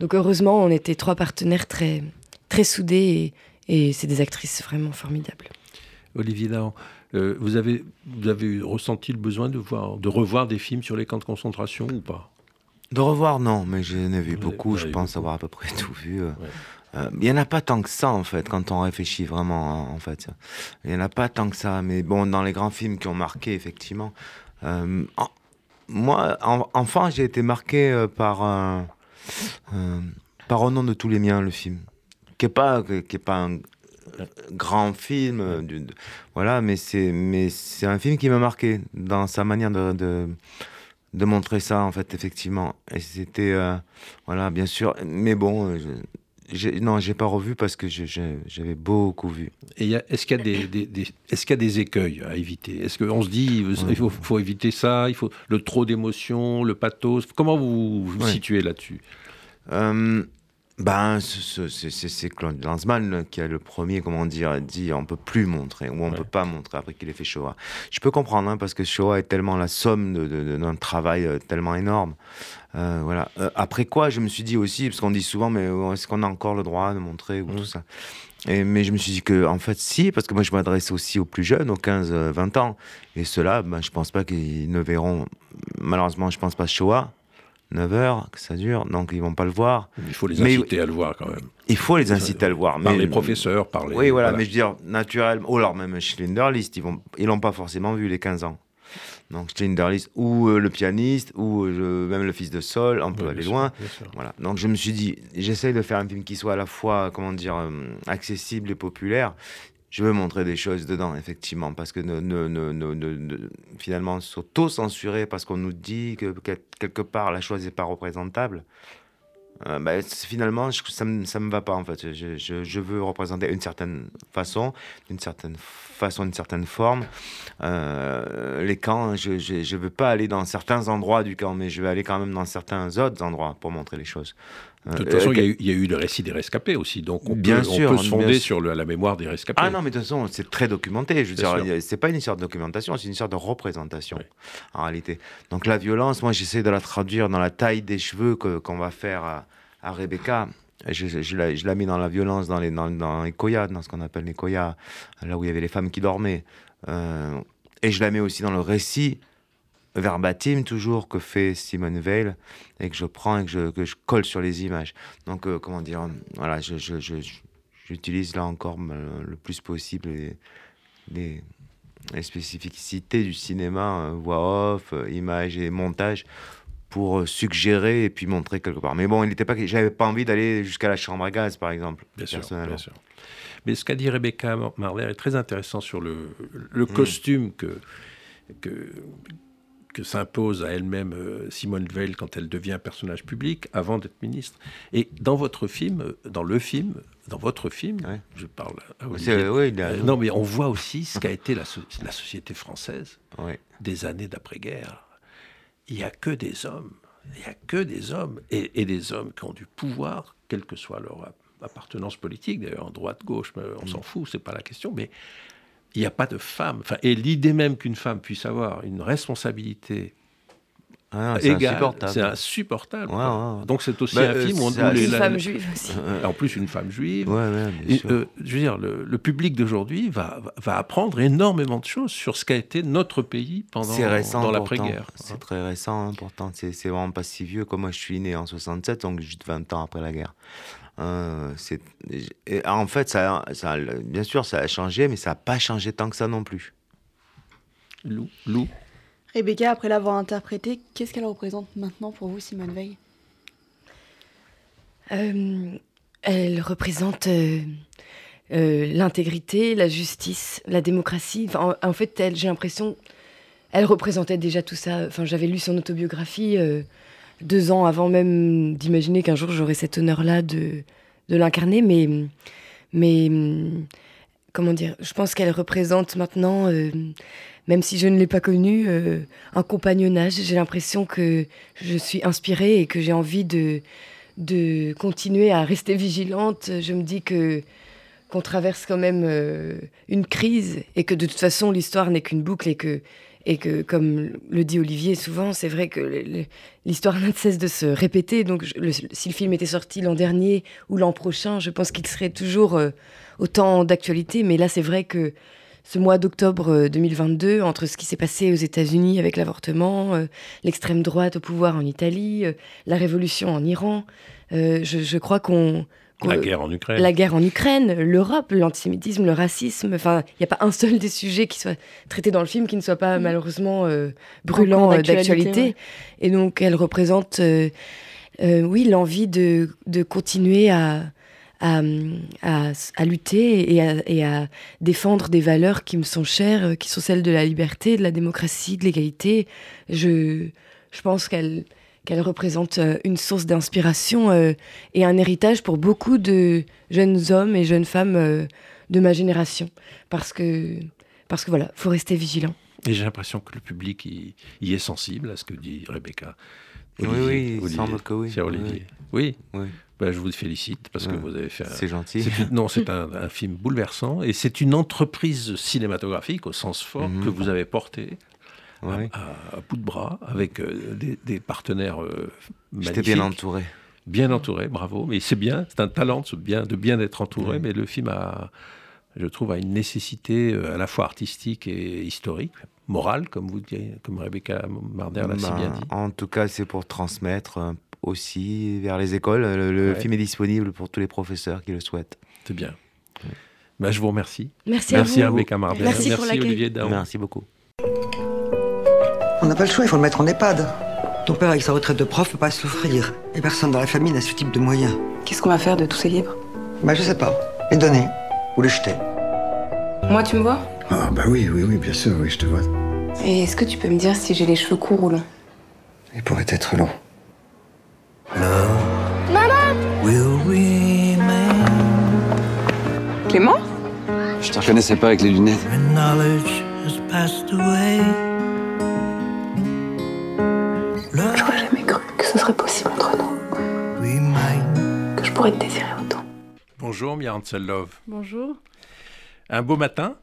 Donc heureusement, on était trois partenaires très, très soudés, et, et c'est des actrices vraiment formidables. Olivier Dahan, euh, vous, avez, vous avez ressenti le besoin de, voir, de revoir des films sur les camps de concentration ou pas? De revoir, non, mais j'en ai vu beaucoup. Je pense avoir à peu près tout vu. Euh. Euh, il n'y en a pas tant que ça, en fait, quand on réfléchit vraiment, hein, en fait. Il n'y en a pas tant que ça. Mais bon, dans les grands films qui ont marqué, effectivement. Euh, moi, enfant, j'ai été marqué euh, par, par Au nom de tous les miens, le film. Qui n'est pas, qui est pas un grand film. voilà, mais c'est, mais c'est un film qui m'a marqué dans sa manière de, de de montrer ça en fait effectivement. Et c'était voilà bien sûr. Mais bon non, j'ai pas revu parce que j'avais beaucoup vu. Et est-ce qu'il y, a des, est-ce qu'il y a des écueils à éviter? Est-ce qu'on se dit il faut, faut, éviter ça, il faut le trop d'émotions, le pathos? Comment vous vous situez là-dessus? Euh, ben, c'est Claude Lanzmann qui a le premier, comment dire, dit on peut plus montrer ou on ne peut pas montrer après qu'il ait fait Shoah. Je peux comprendre hein, parce que Shoah est tellement la somme d'un travail euh, tellement énorme. Euh, voilà. Euh, après quoi, je me suis dit aussi, parce qu'on dit souvent, mais est-ce qu'on a encore le droit de montrer ou tout ça? Et, mais je me suis dit que, en fait, si, parce que moi, je m'adresse aussi aux plus jeunes, aux 15-20 ans. Et ceux-là, ben, je pense pas qu'ils ne verront, malheureusement, je pense pas Shoah. 9 heures que ça dure, donc ils vont pas le voir. Il faut les inciter à le voir quand même. Il faut les inciter à le voir. Par les professeurs, par les... Oui, voilà, mais je veux dire, naturellement, ou alors même Schindlerlist, ils ils l'ont pas forcément vu les 15 ans. Donc Schindlerlist, ou euh, le pianiste, ou euh, même le fils de Sol, on peut aller loin. voilà. Donc je me suis dit, j'essaye de faire un film qui soit à la fois, comment dire, euh, accessible et populaire je veux montrer des choses dedans, effectivement, parce que ne, ne, ne, finalement, s'auto-censurer parce qu'on nous dit que quelque part la chose n'est pas représentable, euh, bah, finalement, ça ne me, va pas, en fait. Je, je, je, veux représenter une certaine façon, d'une certaine façon, une certaine forme. Euh, les camps, je ne veux pas aller dans certains endroits du camp, mais je vais aller quand même dans certains autres endroits pour montrer les choses. De toute façon, il y, a eu le récit des rescapés aussi, donc on bien peut, sûr, on peut se fonder sur la mémoire des rescapés. Ah non, mais de toute façon, c'est très documenté. Je veux c'est pas une histoire de documentation, c'est une histoire de représentation, en réalité. Donc la violence, moi, j'essaie de la traduire dans la taille des cheveux qu'on va faire à, à Rebecca. Je, je, la, je, la, mis dans la violence, dans les, dans, dans les koyas, dans ce qu'on appelle les koyas, là où il y avait les femmes qui dormaient. Euh, et je la mets aussi dans le récit verbatim toujours que fait Simone Veil et que je prends et que je, que je colle sur les images. Donc, euh, comment dire, voilà, j'utilise là encore euh, le plus possible les, les, spécificités du cinéma, euh, voix off, images et montage pour suggérer et puis montrer quelque part. Mais bon, il n'était pas, j'avais pas envie d'aller jusqu'à la chambre à gaz, par exemple, bien personnellement. Sûr, bien sûr. Mais ce qu'a dit Rebecca Marler est très intéressant sur le, le mm. costume que, que, que s'impose à elle-même euh, Simone Veil quand elle devient personnage public avant d'être ministre. Et dans votre film, euh, dans le film, dans votre film, je parle. Euh, non, mais on voit aussi ce qu'a été la, la, société française des années d'après-guerre. Il n'y a que des hommes. Il n'y a que des hommes et, et, des hommes qui ont du pouvoir, quelle que soit leur appartenance politique. D'ailleurs, droite, gauche, on s'en mm. fout, c'est pas la question. Mais il n'y a pas de femme. Enfin, et l'idée même qu'une femme puisse avoir une responsabilité Ah, c'est égale. insupportable. C'est insupportable. Ouais, quoi. ouais. Donc c'est aussi Bah, un euh, film où on les- Une la- femme la- juive aussi. Euh, en plus une femme juive. Ouais, ouais, bien Et, sûr. euh, je veux dire, le, le public d'aujourd'hui va, apprendre énormément de choses sur ce qu'a été notre pays pendant récent, dans l'après-guerre. C'est très récent, hein, pourtant. C'est c'est vraiment pas si vieux. Comme moi, je suis né en 67, donc juste 20 ans après la guerre. Euh, c'est- et en fait, ça, ça, bien sûr, ça a changé, mais ça n'a pas changé tant que ça non plus. Lou, Lou, Rebecca, après l'avoir interprétée, qu'est-ce qu'elle représente maintenant pour vous, Simone Veil? Euh, elle représente euh, euh, l'intégrité, la justice, la démocratie. Enfin, en, en fait, j'ai l'impression, elle représentait déjà tout ça. Enfin, j'avais lu son autobiographie euh, deux ans avant même d'imaginer qu'un jour j'aurais cet honneur-là de, l'incarner. Mais, mais comment dire Je pense qu'elle représente maintenant, euh, même si je ne l'ai pas connue, euh, un compagnonnage. J'ai l'impression que je suis inspirée et que j'ai envie de de continuer à rester vigilante. Je me dis que qu'on traverse quand même euh, une crise et que de toute façon l'histoire n'est qu'une boucle et que et que comme le dit Olivier souvent, c'est vrai que l'histoire n'a de cesse de se répéter. Donc si le film était sorti l'an dernier ou l'an prochain, je pense qu'il serait toujours euh, autant d'actualité. Mais là, c'est vrai que ce mois d'octobre euh, 2022, entre ce qui s'est passé aux États-Unis avec l'avortement, euh, l'extrême droite au pouvoir en Italie, euh, la révolution en Iran, euh, je, crois qu'on- la guerre en Ukraine. la guerre en Ukraine, l'Europe, l'antisémitisme, le racisme. Enfin, il n'y a pas un seul des sujets qui soit traité dans le film qui ne soit pas malheureusement euh, brûlant euh, d'actualité, ouais. Et donc, elle représente, euh, euh, oui, l'envie de, de continuer à, à, à- à lutter et à, et à défendre des valeurs qui me sont chères, qui sont celles de la liberté, de la démocratie, de l'égalité. Je, je pense qu'elle qu'elle représente euh, une source d'inspiration euh, et un héritage pour beaucoup de jeunes hommes et jeunes femmes euh, de ma génération. Parce que, parce que voilà, faut rester vigilant. Et j'ai l'impression que le public y, y est sensible à ce que dit Rebecca. Oui, oui, que oui. Cher Olivier. Oui. Oui. Ben, je vous félicite parce que vous avez fait. un- C'est gentil. c'est une- non, c'est un, un film bouleversant et c'est une entreprise cinématographique au sens fort Mhm. que vous avez portée Ouais. à, à bout de bras avec euh, des, des partenaires euh, J'étais bien entouré. Bien entouré, bravo. Mais c'est bien, c'est un talent de bien, de bien être entouré, Ouais. mais le film a, je trouve, a une nécessité euh, à la fois artistique et historique, morale, comme vous dites, comme Rebecca Marder l'a si Ben, bien dit. En tout cas, c'est pour transmettre euh, aussi vers les écoles. Le, le Ouais. film est disponible pour tous les professeurs qui le souhaitent. C'est bien. Ben, je vous remercie. Merci, à Merci vous. Rebecca Marder. Merci pour l'accueil. Olivier Daon. Merci beaucoup. On n'a pas le choix, il faut le mettre en EHPAD. Ton père, avec sa retraite de prof, peut pas souffrir. Et personne dans la famille n'a ce type de moyens. Qu'est-ce qu'on va faire de tous ces livres? Bah, je sais pas. Les donner. Ou les jeter. Moi, tu me vois? Ah bah oui, oui, oui, bien sûr, oui, je te vois. Et est-ce que tu peux me dire si j'ai les cheveux courts ou longs? Il pourrait être long. Clément? Je te reconnaissais pas avec les lunettes. Pourrais te désirer autant. Bonjour, Mia Hansel Love. Bonjour. Un beau matin,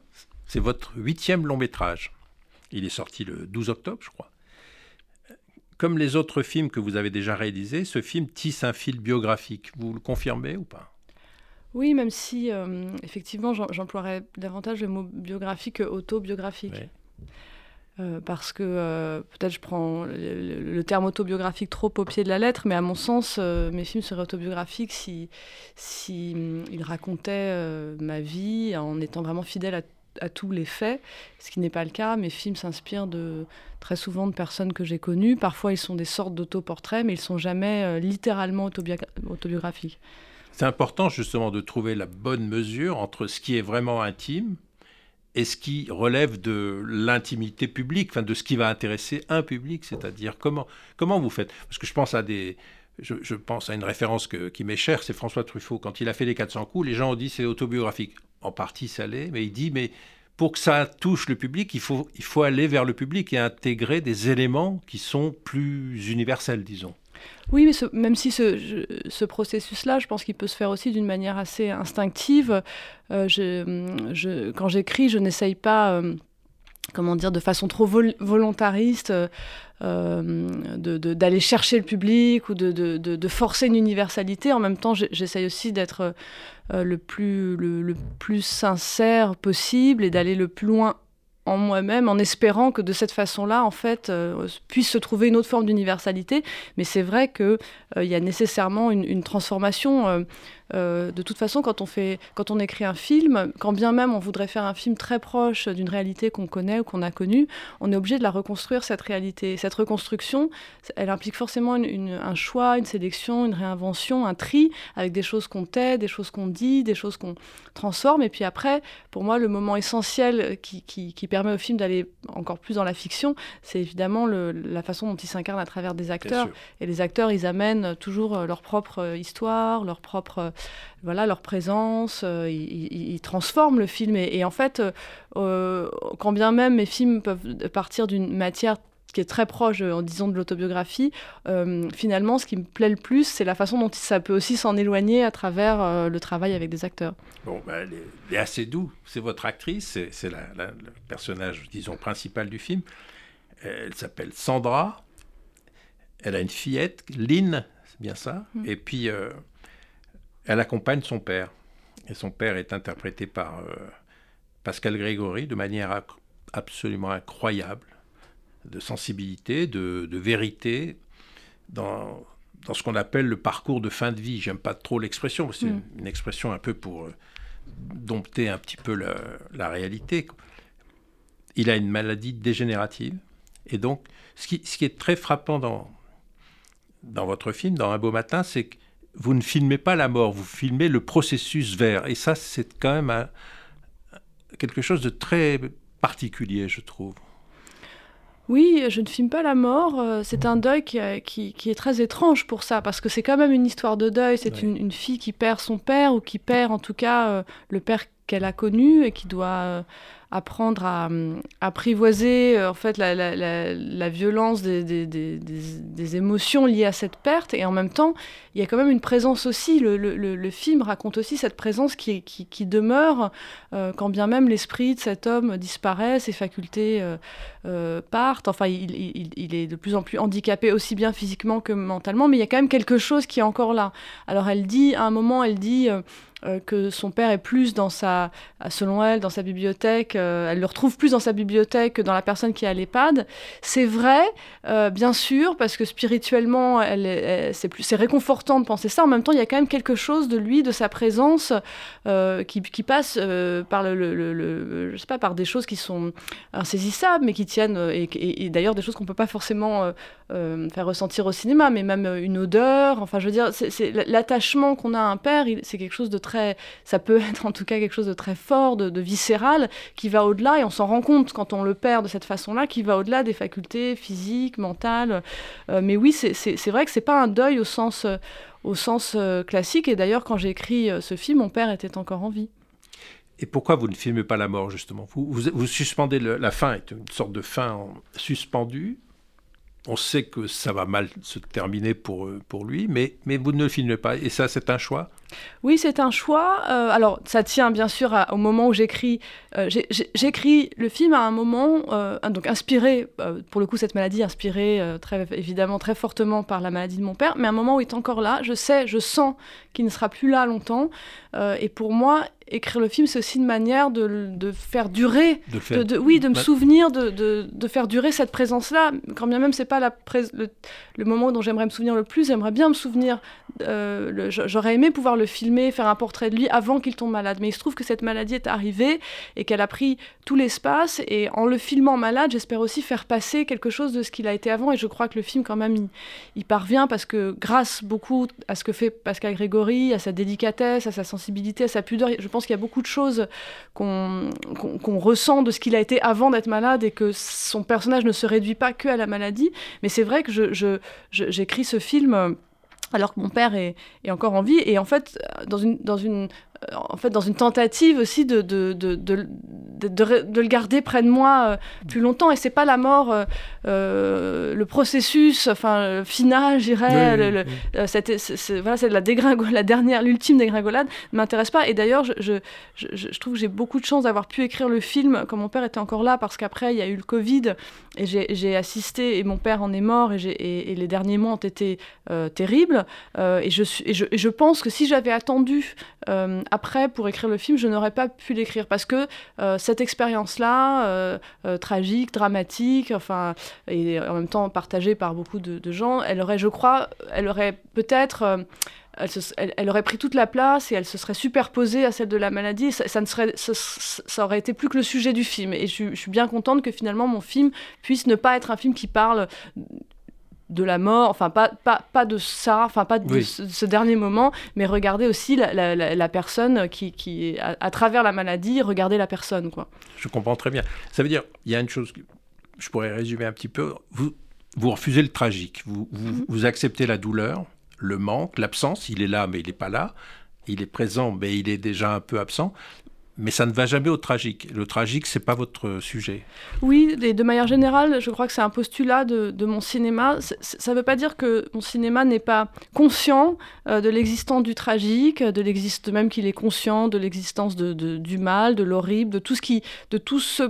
c'est votre huitième long métrage. Il est sorti le 12 octobre, je crois. Comme les autres films que vous avez déjà réalisés, ce film tisse un fil biographique. Vous le confirmez ou pas? Oui, même si euh, effectivement j'em- j'emploierais davantage le mot biographique que autobiographique. Oui. Euh, parce que euh, peut-être je prends le, terme autobiographique trop au pied de la lettre, mais à mon sens, euh, mes films seraient autobiographiques si, si hum, ils racontaient ma vie en étant vraiment fidèles à, tous les faits, ce qui n'est pas le cas. Mes films s'inspirent très souvent de personnes que j'ai connues. Parfois, ils sont des sortes d'autoportraits, mais ils sont jamais littéralement autobiogra- autobiographiques. C'est important justement de trouver la bonne mesure entre ce qui est vraiment intime et ce qui relève de l'intimité publique, enfin de ce qui va intéresser un public, c'est-à-dire comment, comment vous faites? Parce que je pense à des... Je, pense à une référence qui m'est chère, c'est François Truffaut. Quand il a fait les 400 coups, les gens ont dit c'est autobiographique. En partie, ça l'est, mais il dit, mais pour que ça touche le public, il faut, il faut aller vers le public et intégrer des éléments qui sont plus universels, disons. Oui, mais même si ce, processus-là, je pense qu'il peut se faire aussi d'une manière assez instinctive. Euh, quand j'écris, je n'essaye pas. euh, comment dire, de façon trop volontariste, d'aller chercher le public ou de, forcer une universalité. En même temps, j'essaye aussi d'être le, plus, le, plus sincère possible et d'aller le plus loin en moi-même en espérant que de cette façon-là, en fait, euh, puisse se trouver une autre forme d'universalité. Mais c'est vrai qu'il euh, y a nécessairement une, une transformation. Euh, euh, de toute façon, quand on, fait, quand on écrit un film, quand bien même on voudrait faire un film très proche d'une réalité qu'on connaît ou qu'on a connue, on est obligé de la reconstruire, cette réalité. Cette reconstruction, elle implique forcément un choix, une sélection, une réinvention, un tri, avec des choses qu'on tait, des choses qu'on dit, des choses qu'on transforme. Et puis après, pour moi, le moment essentiel qui, qui, permet au film d'aller encore plus dans la fiction, c'est évidemment le, la façon dont il s'incarne à travers des acteurs. Et les acteurs, ils amènent toujours leur propre histoire, leur propre voilà leur présence, euh, ils, transforment le film. Et, en fait, euh, euh, quand bien même mes films peuvent partir d'une matière qui est très proche, en disant, de l'autobiographie, finalement, ce qui me plaît le plus, c'est la façon dont ça peut aussi s'en éloigner à travers le travail avec des acteurs. Bon, bah, elle, est, assez doux. C'est votre actrice, c'est le personnage, disons, principal du film. Elle s'appelle Sandra. Elle a une fillette, Lynn, c'est bien ça? Mm. Et puis, elle accompagne son père. Et son père est interprété par euh, Pascal Grégory de manière absolument incroyable, de sensibilité, de, vérité, dans, dans ce qu'on appelle le parcours de fin de vie. J'aime pas trop l'expression, c'est mm. une, expression un peu pour euh, dompter un petit peu la, la, réalité. Il a une maladie dégénérative. Et donc, ce qui, ce qui est très frappant dans, dans votre film, dans Un beau matin, c'est que vous ne filmez pas la mort, vous filmez le processus vers. Et ça, c'est quand même quelque chose de très particulier, je trouve. Oui, je ne filme pas la mort. Euh, c'est un deuil qui, est très étrange pour ça, parce que c'est quand même une histoire de deuil. C'est une, fille qui perd son père, ou qui perd en tout cas euh, le père qu'elle a connu et qui doit euh, apprendre à, apprivoiser en fait la, violence des, émotions liées à cette perte. Et en même temps il y a quand même une présence aussi. Le, film raconte aussi cette présence qui, qui, demeure quand bien même l'esprit de cet homme disparaît ses facultés partent enfin il, il, est de plus en plus handicapé aussi bien physiquement que mentalement mais il y a quand même quelque chose qui est encore là alors elle dit à un moment elle dit euh, que son père est plus dans sa, selon elle, dans sa bibliothèque, euh, elle le retrouve plus dans sa bibliothèque que dans la personne qui est à l'EHPAD. C'est vrai, euh, bien sûr, parce que spirituellement, elle, c'est, plus, c'est réconfortant de penser ça. En même temps, il y a quand même quelque chose de lui, de sa présence, qui, qui, passe par le, le, je sais pas, par des choses qui sont insaisissables, mais qui tiennent, et, d'ailleurs des choses qu'on peut pas forcément faire ressentir au cinéma, mais même une odeur. Enfin, je veux dire, c'est, l'attachement qu'on a à un père, c'est quelque chose de ça peut être en tout cas quelque chose de très fort, de, viscéral, qui va au-delà, et on s'en rend compte quand on le perd de cette façon-là, qui va au-delà des facultés physiques, mentales. Euh, mais oui, c'est vrai que c'est pas un deuil au sens, au sens euh, classique, et d'ailleurs quand j'ai écrit euh, ce film, mon père était encore en vie. Et pourquoi vous ne filmez pas la mort, justement? Vous, suspendez la fin, est une sorte de fin suspendue, on sait que ça va mal se terminer pour, pour lui, mais, mais vous ne le filmez pas. Et ça, c'est un choix? Oui, c'est un choix. Euh, alors, ça tient bien sûr au moment où j'écris. Euh, j'écris le film à un moment, euh, donc inspiré, pour le coup, cette maladie inspirée évidemment très fortement par la maladie de mon père, mais à un moment où il est encore là, je sais, je sens qu'il ne sera plus là longtemps. et pour moi, écrire le film, c'est aussi une manière de, de faire durer, de, oui, de me souvenir, de, de, faire durer cette présence-là. Quand bien même c'est pas la le, le, moment dont j'aimerais me souvenir le plus, j'aimerais bien me souvenir. J'aurais aimé pouvoir le filmer, faire un portrait de lui avant qu'il tombe malade. Mais il se trouve que cette maladie est arrivée et qu'elle a pris tout l'espace. Et en le filmant malade, j'espère aussi faire passer quelque chose de ce qu'il a été avant. Et je crois que le film, quand même, il, parvient parce que grâce beaucoup à ce que fait Pascal Grégory, à sa délicatesse, à sa sensibilité, à sa pudeur, je pense qu'il y a beaucoup de choses qu'on ressent de ce qu'il a été avant d'être malade et que son personnage ne se réduit pas que à la maladie. Mais c'est vrai que j'écris je, ce film alors que mon père est, encore en vie. Et en fait, dans une, dans une en fait, dans une tentative aussi de, de, de, de, de le garder près de moi plus longtemps. Et c'est pas la mort, le processus, enfin, final, je dirais, voilà, c'est la dégringolade, la dernière, l'ultime dégringolade, ne m'intéresse pas. Et d'ailleurs, je, je, je, je, trouve que j'ai beaucoup de chance d'avoir pu écrire le film quand mon père était encore là, parce qu'après, il y a eu le Covid, et j'ai assisté, et mon père en est mort, et, et, et les derniers mois ont été terribles. et, je, et, je, je pense que si j'avais attendu euh, après pour écrire le film, je n'aurais pas pu l'écrire parce que euh, cette expérience-là, euh, tragique, dramatique, enfin, et en même temps partagée par beaucoup de, gens, elle aurait, je crois, elle aurait peut-être elle, aurait pris toute la place et elle se serait superposée à celle de la maladie. Ça, ne serait, ça, aurait été plus que le sujet du film. Et je, suis bien contente que finalement mon film puisse ne pas être un film qui parle de la mort, enfin pas, pas, pas de ça, enfin pas de ce, dernier moment, mais regarder aussi la, la, personne qui, qui à, travers la maladie, regarder la personne. Quoi. Je comprends très bien. Ça veut dire, il y a une chose, que je pourrais résumer un petit peu, vous, vous refusez le tragique, vous, vous, mhm. vous acceptez la douleur, le manque, l'absence, il est là mais il n'est pas là, il est présent mais il est déjà un peu absent mais ça ne va jamais au tragique. Le tragique, c'est pas votre sujet. Oui, et de manière générale, je crois que c'est un postulat de, mon cinéma. Ça ne veut pas dire que mon cinéma n'est pas conscient euh, de l'existence du tragique, de l'existe même qu'il est conscient de l'existence du mal, de l'horrible, de tout ce qui, de tout ce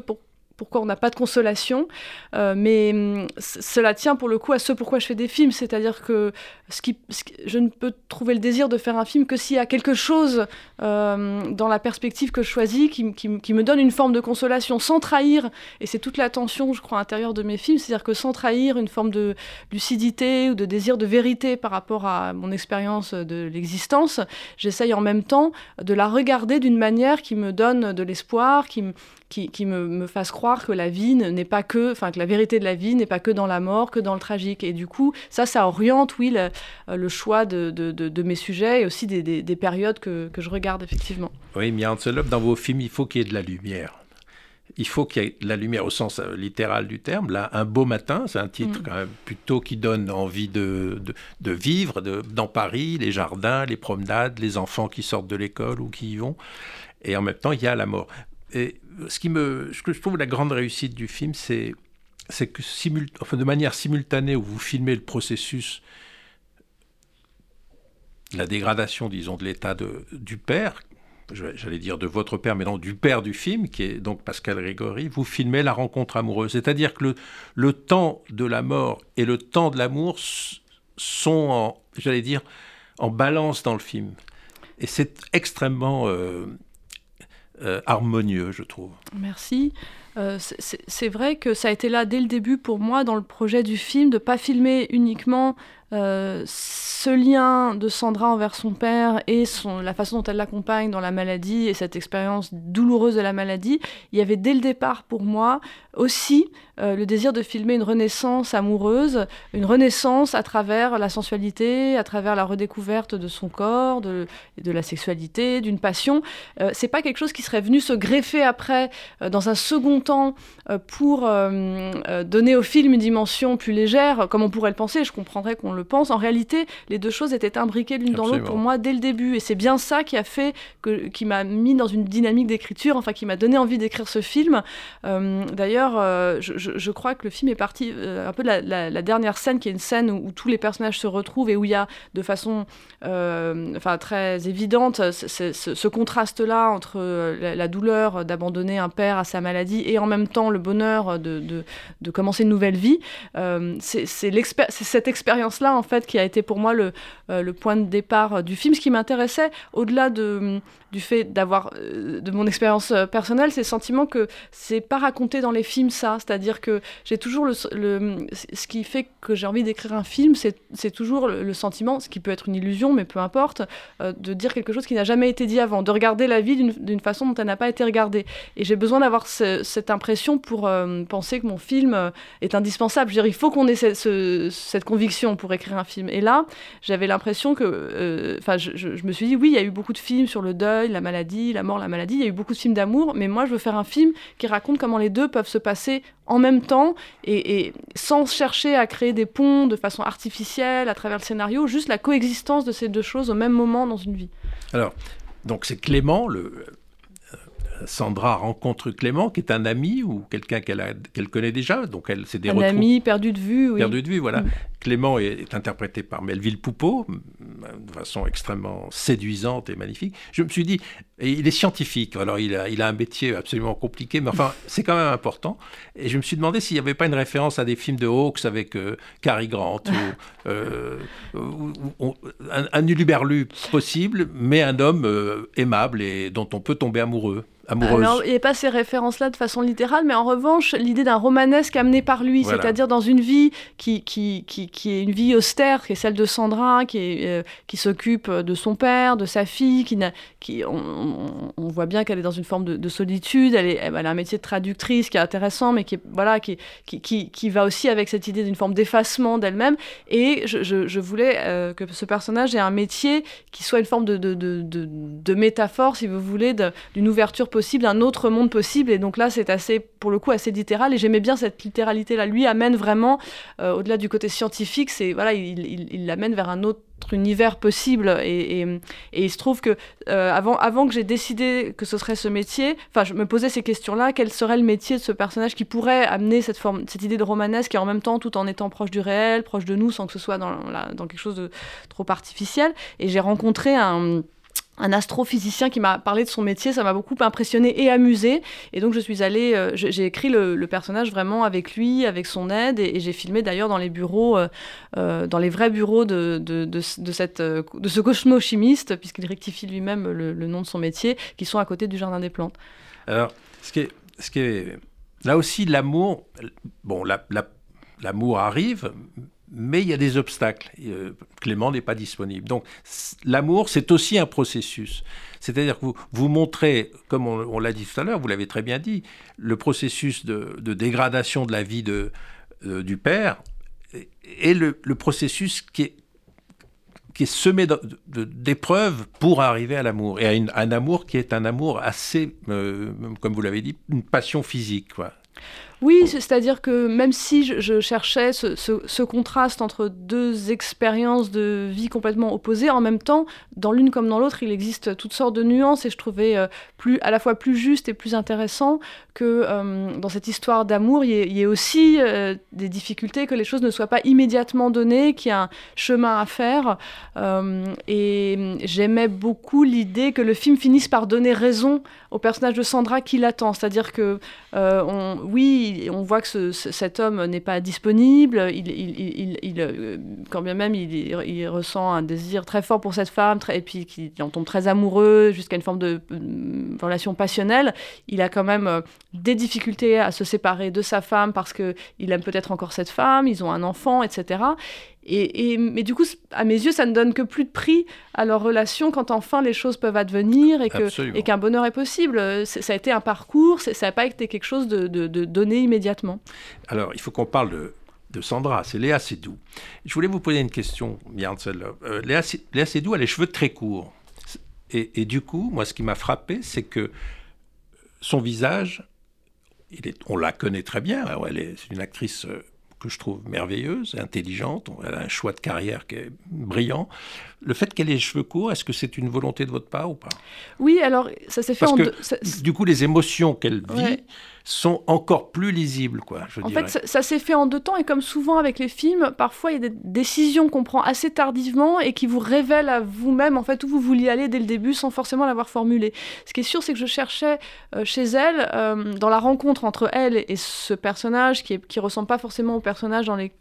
pourquoi on n'a pas de consolation. Euh, mais hum, cela tient pour le coup à ce pourquoi je fais des films, c'est-à-dire que, ce qui, je ne peux trouver le désir de faire un film que s'il y a quelque chose euh, dans la perspective que je choisis qui, qui, me donne une forme de consolation, sans trahir, et c'est toute la tension, je crois, intérieure de mes films, c'est-à-dire que sans trahir une forme de lucidité ou de désir de vérité par rapport à mon expérience de l'existence, j'essaye en même temps de la regarder d'une manière qui me donne de l'espoir, qui, qui, qui me, me, fasse croire que la vie n'est pas que, enfin que la vérité de la vie n'est pas que dans la mort, que dans le tragique. Et du coup, ça, ça oriente, oui, le, le choix de, de, de, mes sujets et aussi des, des, des périodes que, que, je regarde effectivement. Oui, Mia dans vos films, il faut qu'il y ait de la lumière. Il faut qu'il y ait de la lumière au sens euh, littéral du terme. Là, Un beau matin, c'est un titre mm. quand même plutôt qui donne envie de, de, de vivre dans Paris, les jardins, les promenades, les enfants qui sortent de l'école ou qui y vont. Et en même temps, il y a la mort. Et ce, que je trouve la grande réussite du film, c'est que de manière simultanée où vous filmez le processus, la dégradation, disons, de l'état du père, j'allais dire de votre père, mais non, du père du film, qui est donc Pascal Grégory, vous filmez la rencontre amoureuse. C'est-à-dire que le, le, temps de la mort et le temps de l'amour sont, j'allais dire, en balance dans le film. Et c'est extrêmement euh, euh, harmonieux, je trouve. Merci. Euh, c'est vrai que ça a été là dès le début pour moi dans le projet du film de ne pas filmer uniquement euh, ce lien de Sandra envers son père et la façon dont elle l'accompagne dans la maladie et cette expérience douloureuse de la maladie, il y avait dès le départ pour moi aussi euh, le désir de filmer une renaissance amoureuse, une renaissance à travers la sensualité, à travers la redécouverte de son corps, de, la sexualité, d'une passion. Euh, c'est pas quelque chose qui serait venu se greffer après dans un second temps pour donner au film une dimension plus légère, comme on pourrait le penser. Je comprendrais qu'on le pense. En réalité, les deux choses étaient imbriquées l'une dans l'autre pour moi dès le début. Et c'est bien ça qui a fait que, qui m'a mis dans une dynamique d'écriture, enfin qui m'a donné envie d'écrire ce film. Euh, d'ailleurs, euh, je, crois que le film est parti euh, un peu de la, dernière scène, qui est une scène où, tous les personnages se retrouvent et où il y a de façon enfin, très évidente ce, contraste-là entre la, douleur d'abandonner un père à sa maladie et en même temps le bonheur de, de, de commencer une nouvelle vie. c'est cette expérience-là en fait qui a été pour moi le, euh, point de départ euh, du film. Ce qui m'intéressait, au-delà de, du fait d'avoir euh, de mon expérience personnelle, c'est le sentiment que c'est pas raconté dans les films ça. C'est-à-dire que j'ai toujours le, ce qui fait que j'ai envie d'écrire un film, c'est toujours le, sentiment, ce qui peut être une illusion, mais peu importe, de dire quelque chose qui n'a jamais été dit avant, de regarder la vie d'une façon dont elle n'a pas été regardée. Et j'ai besoin d'avoir cette impression pour penser que mon film est indispensable. Je veux il faut qu'on ait cette conviction pour écrire un film. Et là, j'avais l'impression que, euh, enfin, je, me suis dit, oui, il y a eu beaucoup de films sur le deuil, la maladie, la mort, la maladie. Il y a eu beaucoup de films d'amour, mais moi, je veux faire un film qui raconte comment les deux peuvent se passer en même temps et, sans chercher à créer des ponts de façon artificielle à travers le scénario, juste la coexistence de ces deux choses au même moment dans une vie. Alors, donc c'est Clément, le, Sandra rencontre Clément, qui est un ami ou quelqu'un qu'elle connaît déjà. Donc elle, c'est des un ami perdu de vue. Oui. Perdu de vue, voilà. Mm. Clément est, interprété par Melville Poupeau, de façon extrêmement séduisante et magnifique. Je me suis dit, il est scientifique, alors il a, il a un métier absolument compliqué, mais enfin, c'est quand même important. Et je me suis demandé s'il n'y avait pas une référence à des films de Hawks avec euh, Cary Grant, ou, euh, un, un uluberlu possible, mais un homme euh, aimable et dont on peut tomber amoureux. Alors, il n'y a pas ces références-là de façon littérale, mais en revanche, l'idée d'un romanesque amené par lui, c'est-à-dire dans une vie qui, qui, qui, qui, est une vie austère, qui est celle de Sandra, qui, euh, qui s'occupe de son père, de sa fille, qui, qui on, voit bien qu'elle est dans une forme de, solitude, elle, est, elle, a un métier de traductrice qui est intéressant, mais qui, est, voilà, qui, qui, va aussi avec cette idée d'une forme d'effacement d'elle-même. Et je, voulais euh, que ce personnage ait un métier qui soit une forme de, de, de, de métaphore, si vous voulez, d'une ouverture possible, un autre monde possible. Et donc là, c'est assez, pour le coup, assez littéral. Et j'aimais bien cette littéralité-là. Lui amène vraiment, euh, au-delà du côté scientifique, c'est voilà, il l'amène vers un autre univers possible. Et, il se trouve que euh, avant, avant que j'ai décidé que ce serait ce métier enfin je me posais ces questions là quel serait le métier de ce personnage qui pourrait amener cette forme cette idée de romanesque et en même temps tout en étant proche du réel proche de nous sans que ce soit dans, dans quelque chose de trop artificiel? Et j'ai rencontré un un astrophysicien qui m'a parlé de son métier, ça m'a beaucoup impressionné et amusé. Et donc je suis allée, euh, j'ai écrit le, personnage vraiment avec lui, avec son aide, et, j'ai filmé d'ailleurs dans les bureaux, euh, euh, dans les vrais bureaux de, de, de, cette, de ce cosmochimiste, puisqu'il rectifie lui-même le, nom de son métier, qui sont à côté du Jardin des Plantes. Alors, ce qui est, ce qui est là aussi, l'amour, bon, l'amour la, arrive, mais il y a des obstacles. Euh, Clément n'est pas disponible. Donc l'amour, c'est aussi un processus. C'est-à-dire que vous, vous montrez, comme on, l'a dit tout à l'heure, vous l'avez très bien dit, le processus de, dégradation de la vie de, euh, du père et le, processus qui est, qui est semé d'épreuves pour arriver à l'amour. Et à un amour qui est un amour assez, euh, comme vous l'avez dit, une passion physique. Quoi. Oui, c'est-à-dire que même si je, cherchais ce, contraste entre deux expériences de vie complètement opposées, en même temps, dans l'une comme dans l'autre, il existe toutes sortes de nuances et je trouvais euh, plus, à la fois plus juste et plus intéressant que euh, dans cette histoire d'amour, il y, ait aussi euh, des difficultés, que les choses ne soient pas immédiatement données, qu'il y a un chemin à faire. et j'aimais beaucoup l'idée que le film finisse par donner raison au personnage de Sandra qui l'attend. C'est-à-dire que, oui, on voit que cet homme n'est pas disponible, il, euh, quand bien même il, ressent un désir très fort pour cette femme, et puis qu'il en tombe très amoureux jusqu'à une forme de euh, relation passionnelle, il a quand même euh, des difficultés à se séparer de sa femme parce qu'il aime peut-être encore cette femme, ils ont un enfant, etc. Et, mais du coup, à mes yeux, ça ne donne que plus de prix à leur relation quand enfin les choses peuvent advenir et, que, et qu'un bonheur est possible. Ça a été un parcours, ça n'a pas été quelque chose de, donné immédiatement. Alors, il faut qu'on parle de, de Sandra, c'est Léa Seydoux. Je voulais vous poser une question, Yann euh, Léa, Léa Seydoux a les cheveux très courts. Et, et du coup, moi, ce qui m'a frappé, c'est que son visage, il est, on la connaît très bien, elle est, c'est une actrice euh, que je trouve merveilleuse, intelligente, elle a un choix de carrière qui est brillant. Le fait qu'elle ait les cheveux courts, est-ce que c'est une volonté de votre part ou pas? Oui, alors ça s'est fait Parce en que, deux... Du coup, les émotions qu'elle vit sont encore plus lisibles, quoi. Je en fait, ça, s'est fait en deux temps, et comme souvent avec les films, parfois il y a des décisions qu'on prend assez tardivement et qui vous révèlent à vous-même en fait où vous vouliez aller dès le début sans forcément l'avoir formulé. Ce qui est sûr, c'est que je cherchais euh, chez elle, euh, dans la rencontre entre elle et, ce personnage qui, est, qui ressemble pas forcément au personnage dans les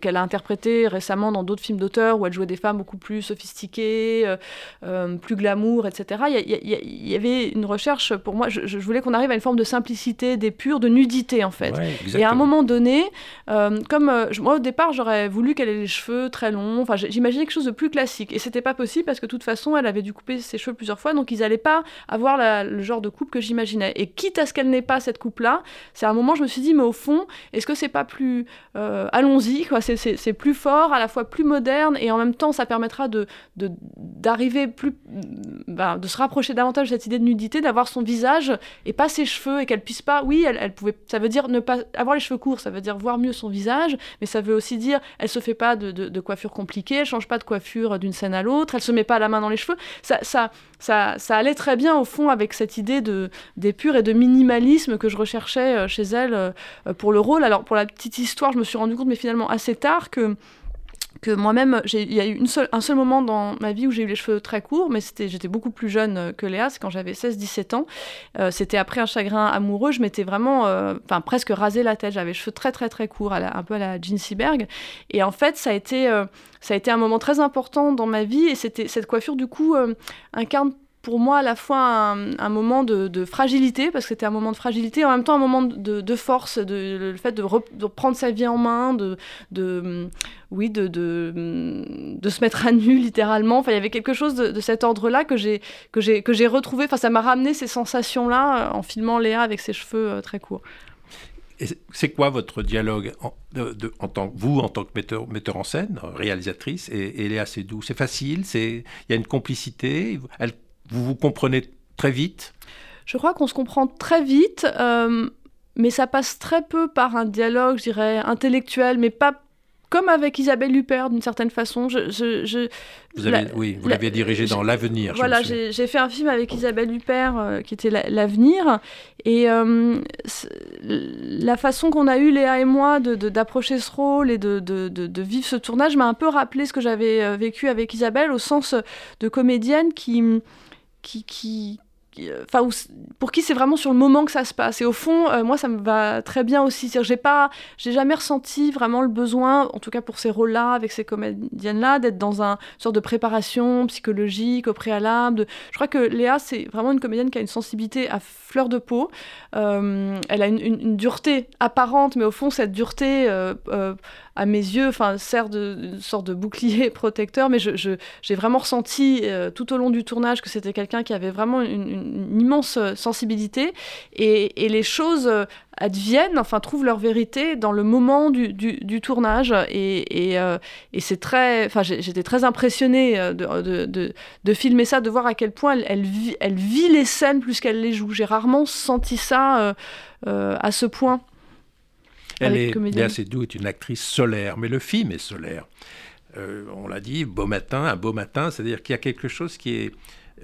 qu'elle a interprété récemment dans d'autres films d'auteurs où elle jouait des femmes beaucoup plus sophistiquées, euh, euh, plus glamour, etc. Il y, avait une recherche, pour moi, je, voulais qu'on arrive à une forme de simplicité, d'épure, de nudité en fait. et à un moment donné, euh, comme moi au départ j'aurais voulu qu'elle ait les cheveux très longs, enfin j'imaginais quelque chose de plus classique. Et c'était pas possible parce que de toute façon elle avait dû couper ses cheveux plusieurs fois, donc ils n'allaient pas avoir le genre de coupe que j'imaginais. Et quitte à ce qu'elle n'ait pas cette coupe-là, c'est à un moment je me suis dit, mais au fond, est-ce que c'est pas plus allons-y c'est plus fort, à la fois plus moderne, et en même temps, ça permettra de d'arriver plus, bah, de se rapprocher davantage de cette idée de nudité, d'avoir son visage et pas ses cheveux, et qu'elle puisse pas, oui, elle, pouvait, ça veut dire ne pas avoir les cheveux courts, ça veut dire voir mieux son visage, mais ça veut aussi dire, elle se fait pas de, de, coiffure compliquée, elle change pas de coiffure d'une scène à l'autre, elle se met pas la main dans les cheveux, ça, ça, ça, ça allait très bien au fond avec cette idée de d'épure et de minimalisme que je recherchais euh, chez elle euh, pour le rôle. Alors pour la petite histoire, je me suis rendu compte, mais finalement assez tard, que que moi-même, il y a eu une seule, un seul moment dans ma vie où j'ai eu les cheveux très courts, mais j'étais beaucoup plus jeune euh, que Léa, c'est quand j'avais 16-17 ans. Euh, c'était après un chagrin amoureux, je m'étais vraiment, euh, enfin presque rasé la tête, j'avais les cheveux très très très courts, un peu à la Jean Seberg. Et en fait, ça a été, ça a été un moment très important dans ma vie, et c'était cette coiffure du coup incarne pour moi à la fois un, moment de, fragilité, parce que c'était un moment de fragilité, et en même temps un moment de, force, de, le fait de, reprendre sa vie en main, de, de oui, de, de, se mettre à nu littéralement. Enfin, il y avait quelque chose de, cet ordre-là que j'ai, retrouvé. Enfin, ça m'a ramené ces sensations-là euh, en filmant Léa avec ses cheveux euh, très courts. c'est quoi votre dialogue en, de, en tant vous, en tant que metteur, metteur en scène, réalisatrice, et, et Léa doux C'est facile Il y a une complicité elle, vous vous comprenez très vite Je crois qu'on se comprend très vite, euh, mais ça passe très peu par un dialogue, je dirais, intellectuel, mais pas comme avec Isabelle Huppert d'une certaine façon. Je, vous avez, oui, vous l'avez dirigé dans L'avenir. Voilà, j'ai fait un film avec Isabelle Huppert euh, qui était L'avenir. Et euh, la façon qu'on a eu, Léa et moi, d'approcher ce rôle et de, de vivre ce tournage m'a un peu rappelé ce que j'avais vécu avec Isabelle au sens de comédienne qui qui, qui, enfin pour qui c'est vraiment sur le moment que ça se passe. Et au fond euh, moi ça me va très bien aussi. J'ai pas j'ai jamais ressenti vraiment le besoin en tout cas pour ces rôles là avec ces comédiennes là d'être dans un sorte de préparation psychologique au préalable je crois que Léa c'est vraiment une comédienne qui a une sensibilité à fleur de peau. Euh, elle a une, dureté apparente mais au fond cette dureté euh, à mes yeux, enfin, sert de sorte de bouclier protecteur, mais j'ai je, vraiment ressenti euh, tout au long du tournage que c'était quelqu'un qui avait vraiment une, immense euh, sensibilité et, et, les choses euh, adviennent, enfin, trouvent leur vérité dans le moment du, du, tournage et, et, c'est très, enfin, j'étais très impressionnée de, de, de, filmer ça, de voir à quel point elle, vit, elle vit les scènes plus qu'elle les joue. J'ai rarement senti ça à ce point. Elle est, Léa Seydoux est une actrice solaire, mais le film est solaire. Euh, on l'a dit, beau matin, un beau matin, c'est-à-dire qu'il y a quelque chose qui est...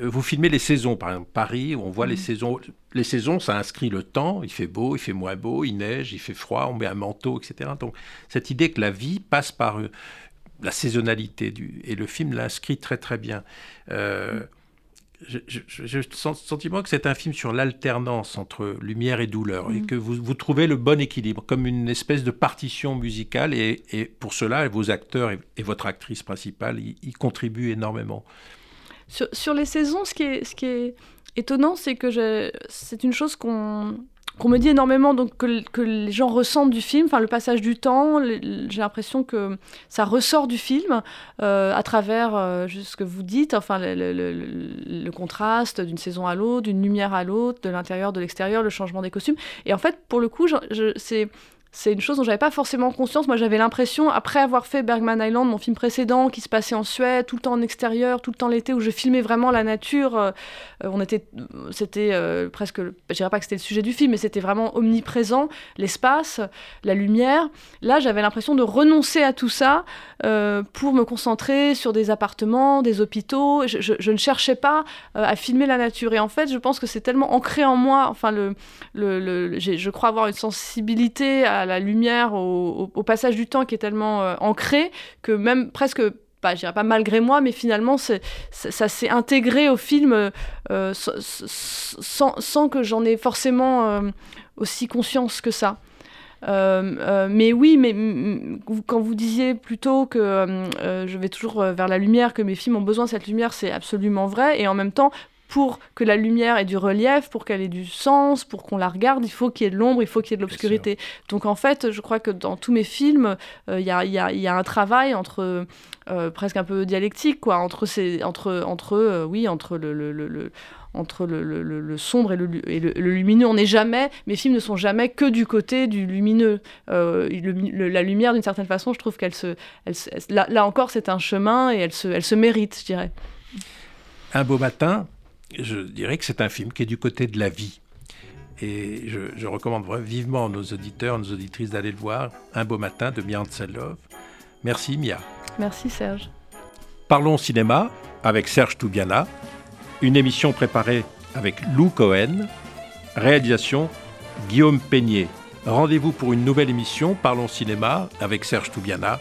Euh, vous filmez les saisons, par exemple Paris, on voit les mm. saisons. Les saisons, ça inscrit le temps. Il fait beau, il fait moins beau, il neige, il fait froid, on met un manteau, etc. Donc cette idée que la vie passe par euh, la saisonnalité du et le film l'inscrit très très bien. Euh, j'ai le sentiment que c'est un film sur l'alternance entre lumière et douleur et mm. que vous, vous, trouvez le bon équilibre, comme une espèce de partition musicale et, et pour cela, vos acteurs et, votre actrice principale y, contribuent énormément. Sur, sur, les saisons, ce qui est, ce qui est étonnant, c'est que c'est une chose qu'on qu'on me dit énormément donc que, les gens ressentent du film, enfin le passage du temps, j'ai l'impression que ça ressort du film euh, à travers euh, ce que vous dites, enfin le, le contraste d'une saison à l'autre, d'une lumière à l'autre, de l'intérieur, de l'extérieur, le changement des costumes. Et en fait, pour le coup, c'est c'est une chose dont j'avais pas forcément conscience. Moi, j'avais l'impression, après avoir fait Bergman Island, mon film précédent, qui se passait en Suède, tout le temps en extérieur, tout le temps l'été, où je filmais vraiment la nature. Euh, on était, c'était euh, presque, je dirais pas que c'était le sujet du film, mais c'était vraiment omniprésent, l'espace, la lumière. Là, j'avais l'impression de renoncer à tout ça euh, pour me concentrer sur des appartements, des hôpitaux. Je, ne cherchais pas à filmer la nature. Et en fait, je pense que c'est tellement ancré en moi. Enfin, le, le, je crois avoir une sensibilité à la lumière, au, passage du temps qui est tellement euh, ancré que même presque pas, je dirais pas malgré moi, mais finalement, ça, s'est intégré au film euh, sans, que j'en ai forcément euh, aussi conscience que ça. mais oui, mais quand vous disiez plutôt que je vais toujours vers la lumière, que mes films ont besoin de cette lumière, c'est absolument vrai. Et en même temps, pour que la lumière ait du relief, pour qu'elle ait du sens, pour qu'on la regarde, il faut qu'il y ait de l'ombre, il faut qu'il y ait de l'obscurité. Donc en fait, je crois que dans tous mes films, euh, il y, a, un travail entre euh, presque un peu dialectique, quoi, entre ces, entre, entre oui, entre le, entre le, sombre et, le, lumineux. On n'est jamais, mes films ne sont jamais que du côté du lumineux. Euh, la lumière, d'une certaine façon, je trouve qu'elle se, là, encore, c'est un chemin et elle se, elle se mérite, je dirais. Un beau matin, je dirais que c'est un film qui est du côté de la vie. Et je, recommande vivement nos auditeurs, nos auditrices d'aller le voir. Un beau matin de Mia Love. Merci Mia. Merci Serge. Parlons cinéma avec Serge Toubiana. Une émission préparée avec Lou Cohen. Réalisation Guillaume Peignet. Rendez-vous pour une nouvelle émission Parlons cinéma avec Serge Toubiana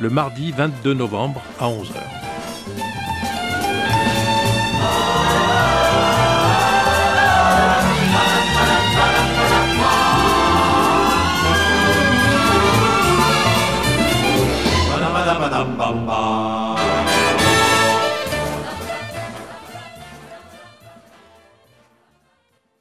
le mardi 22 novembre à 11h.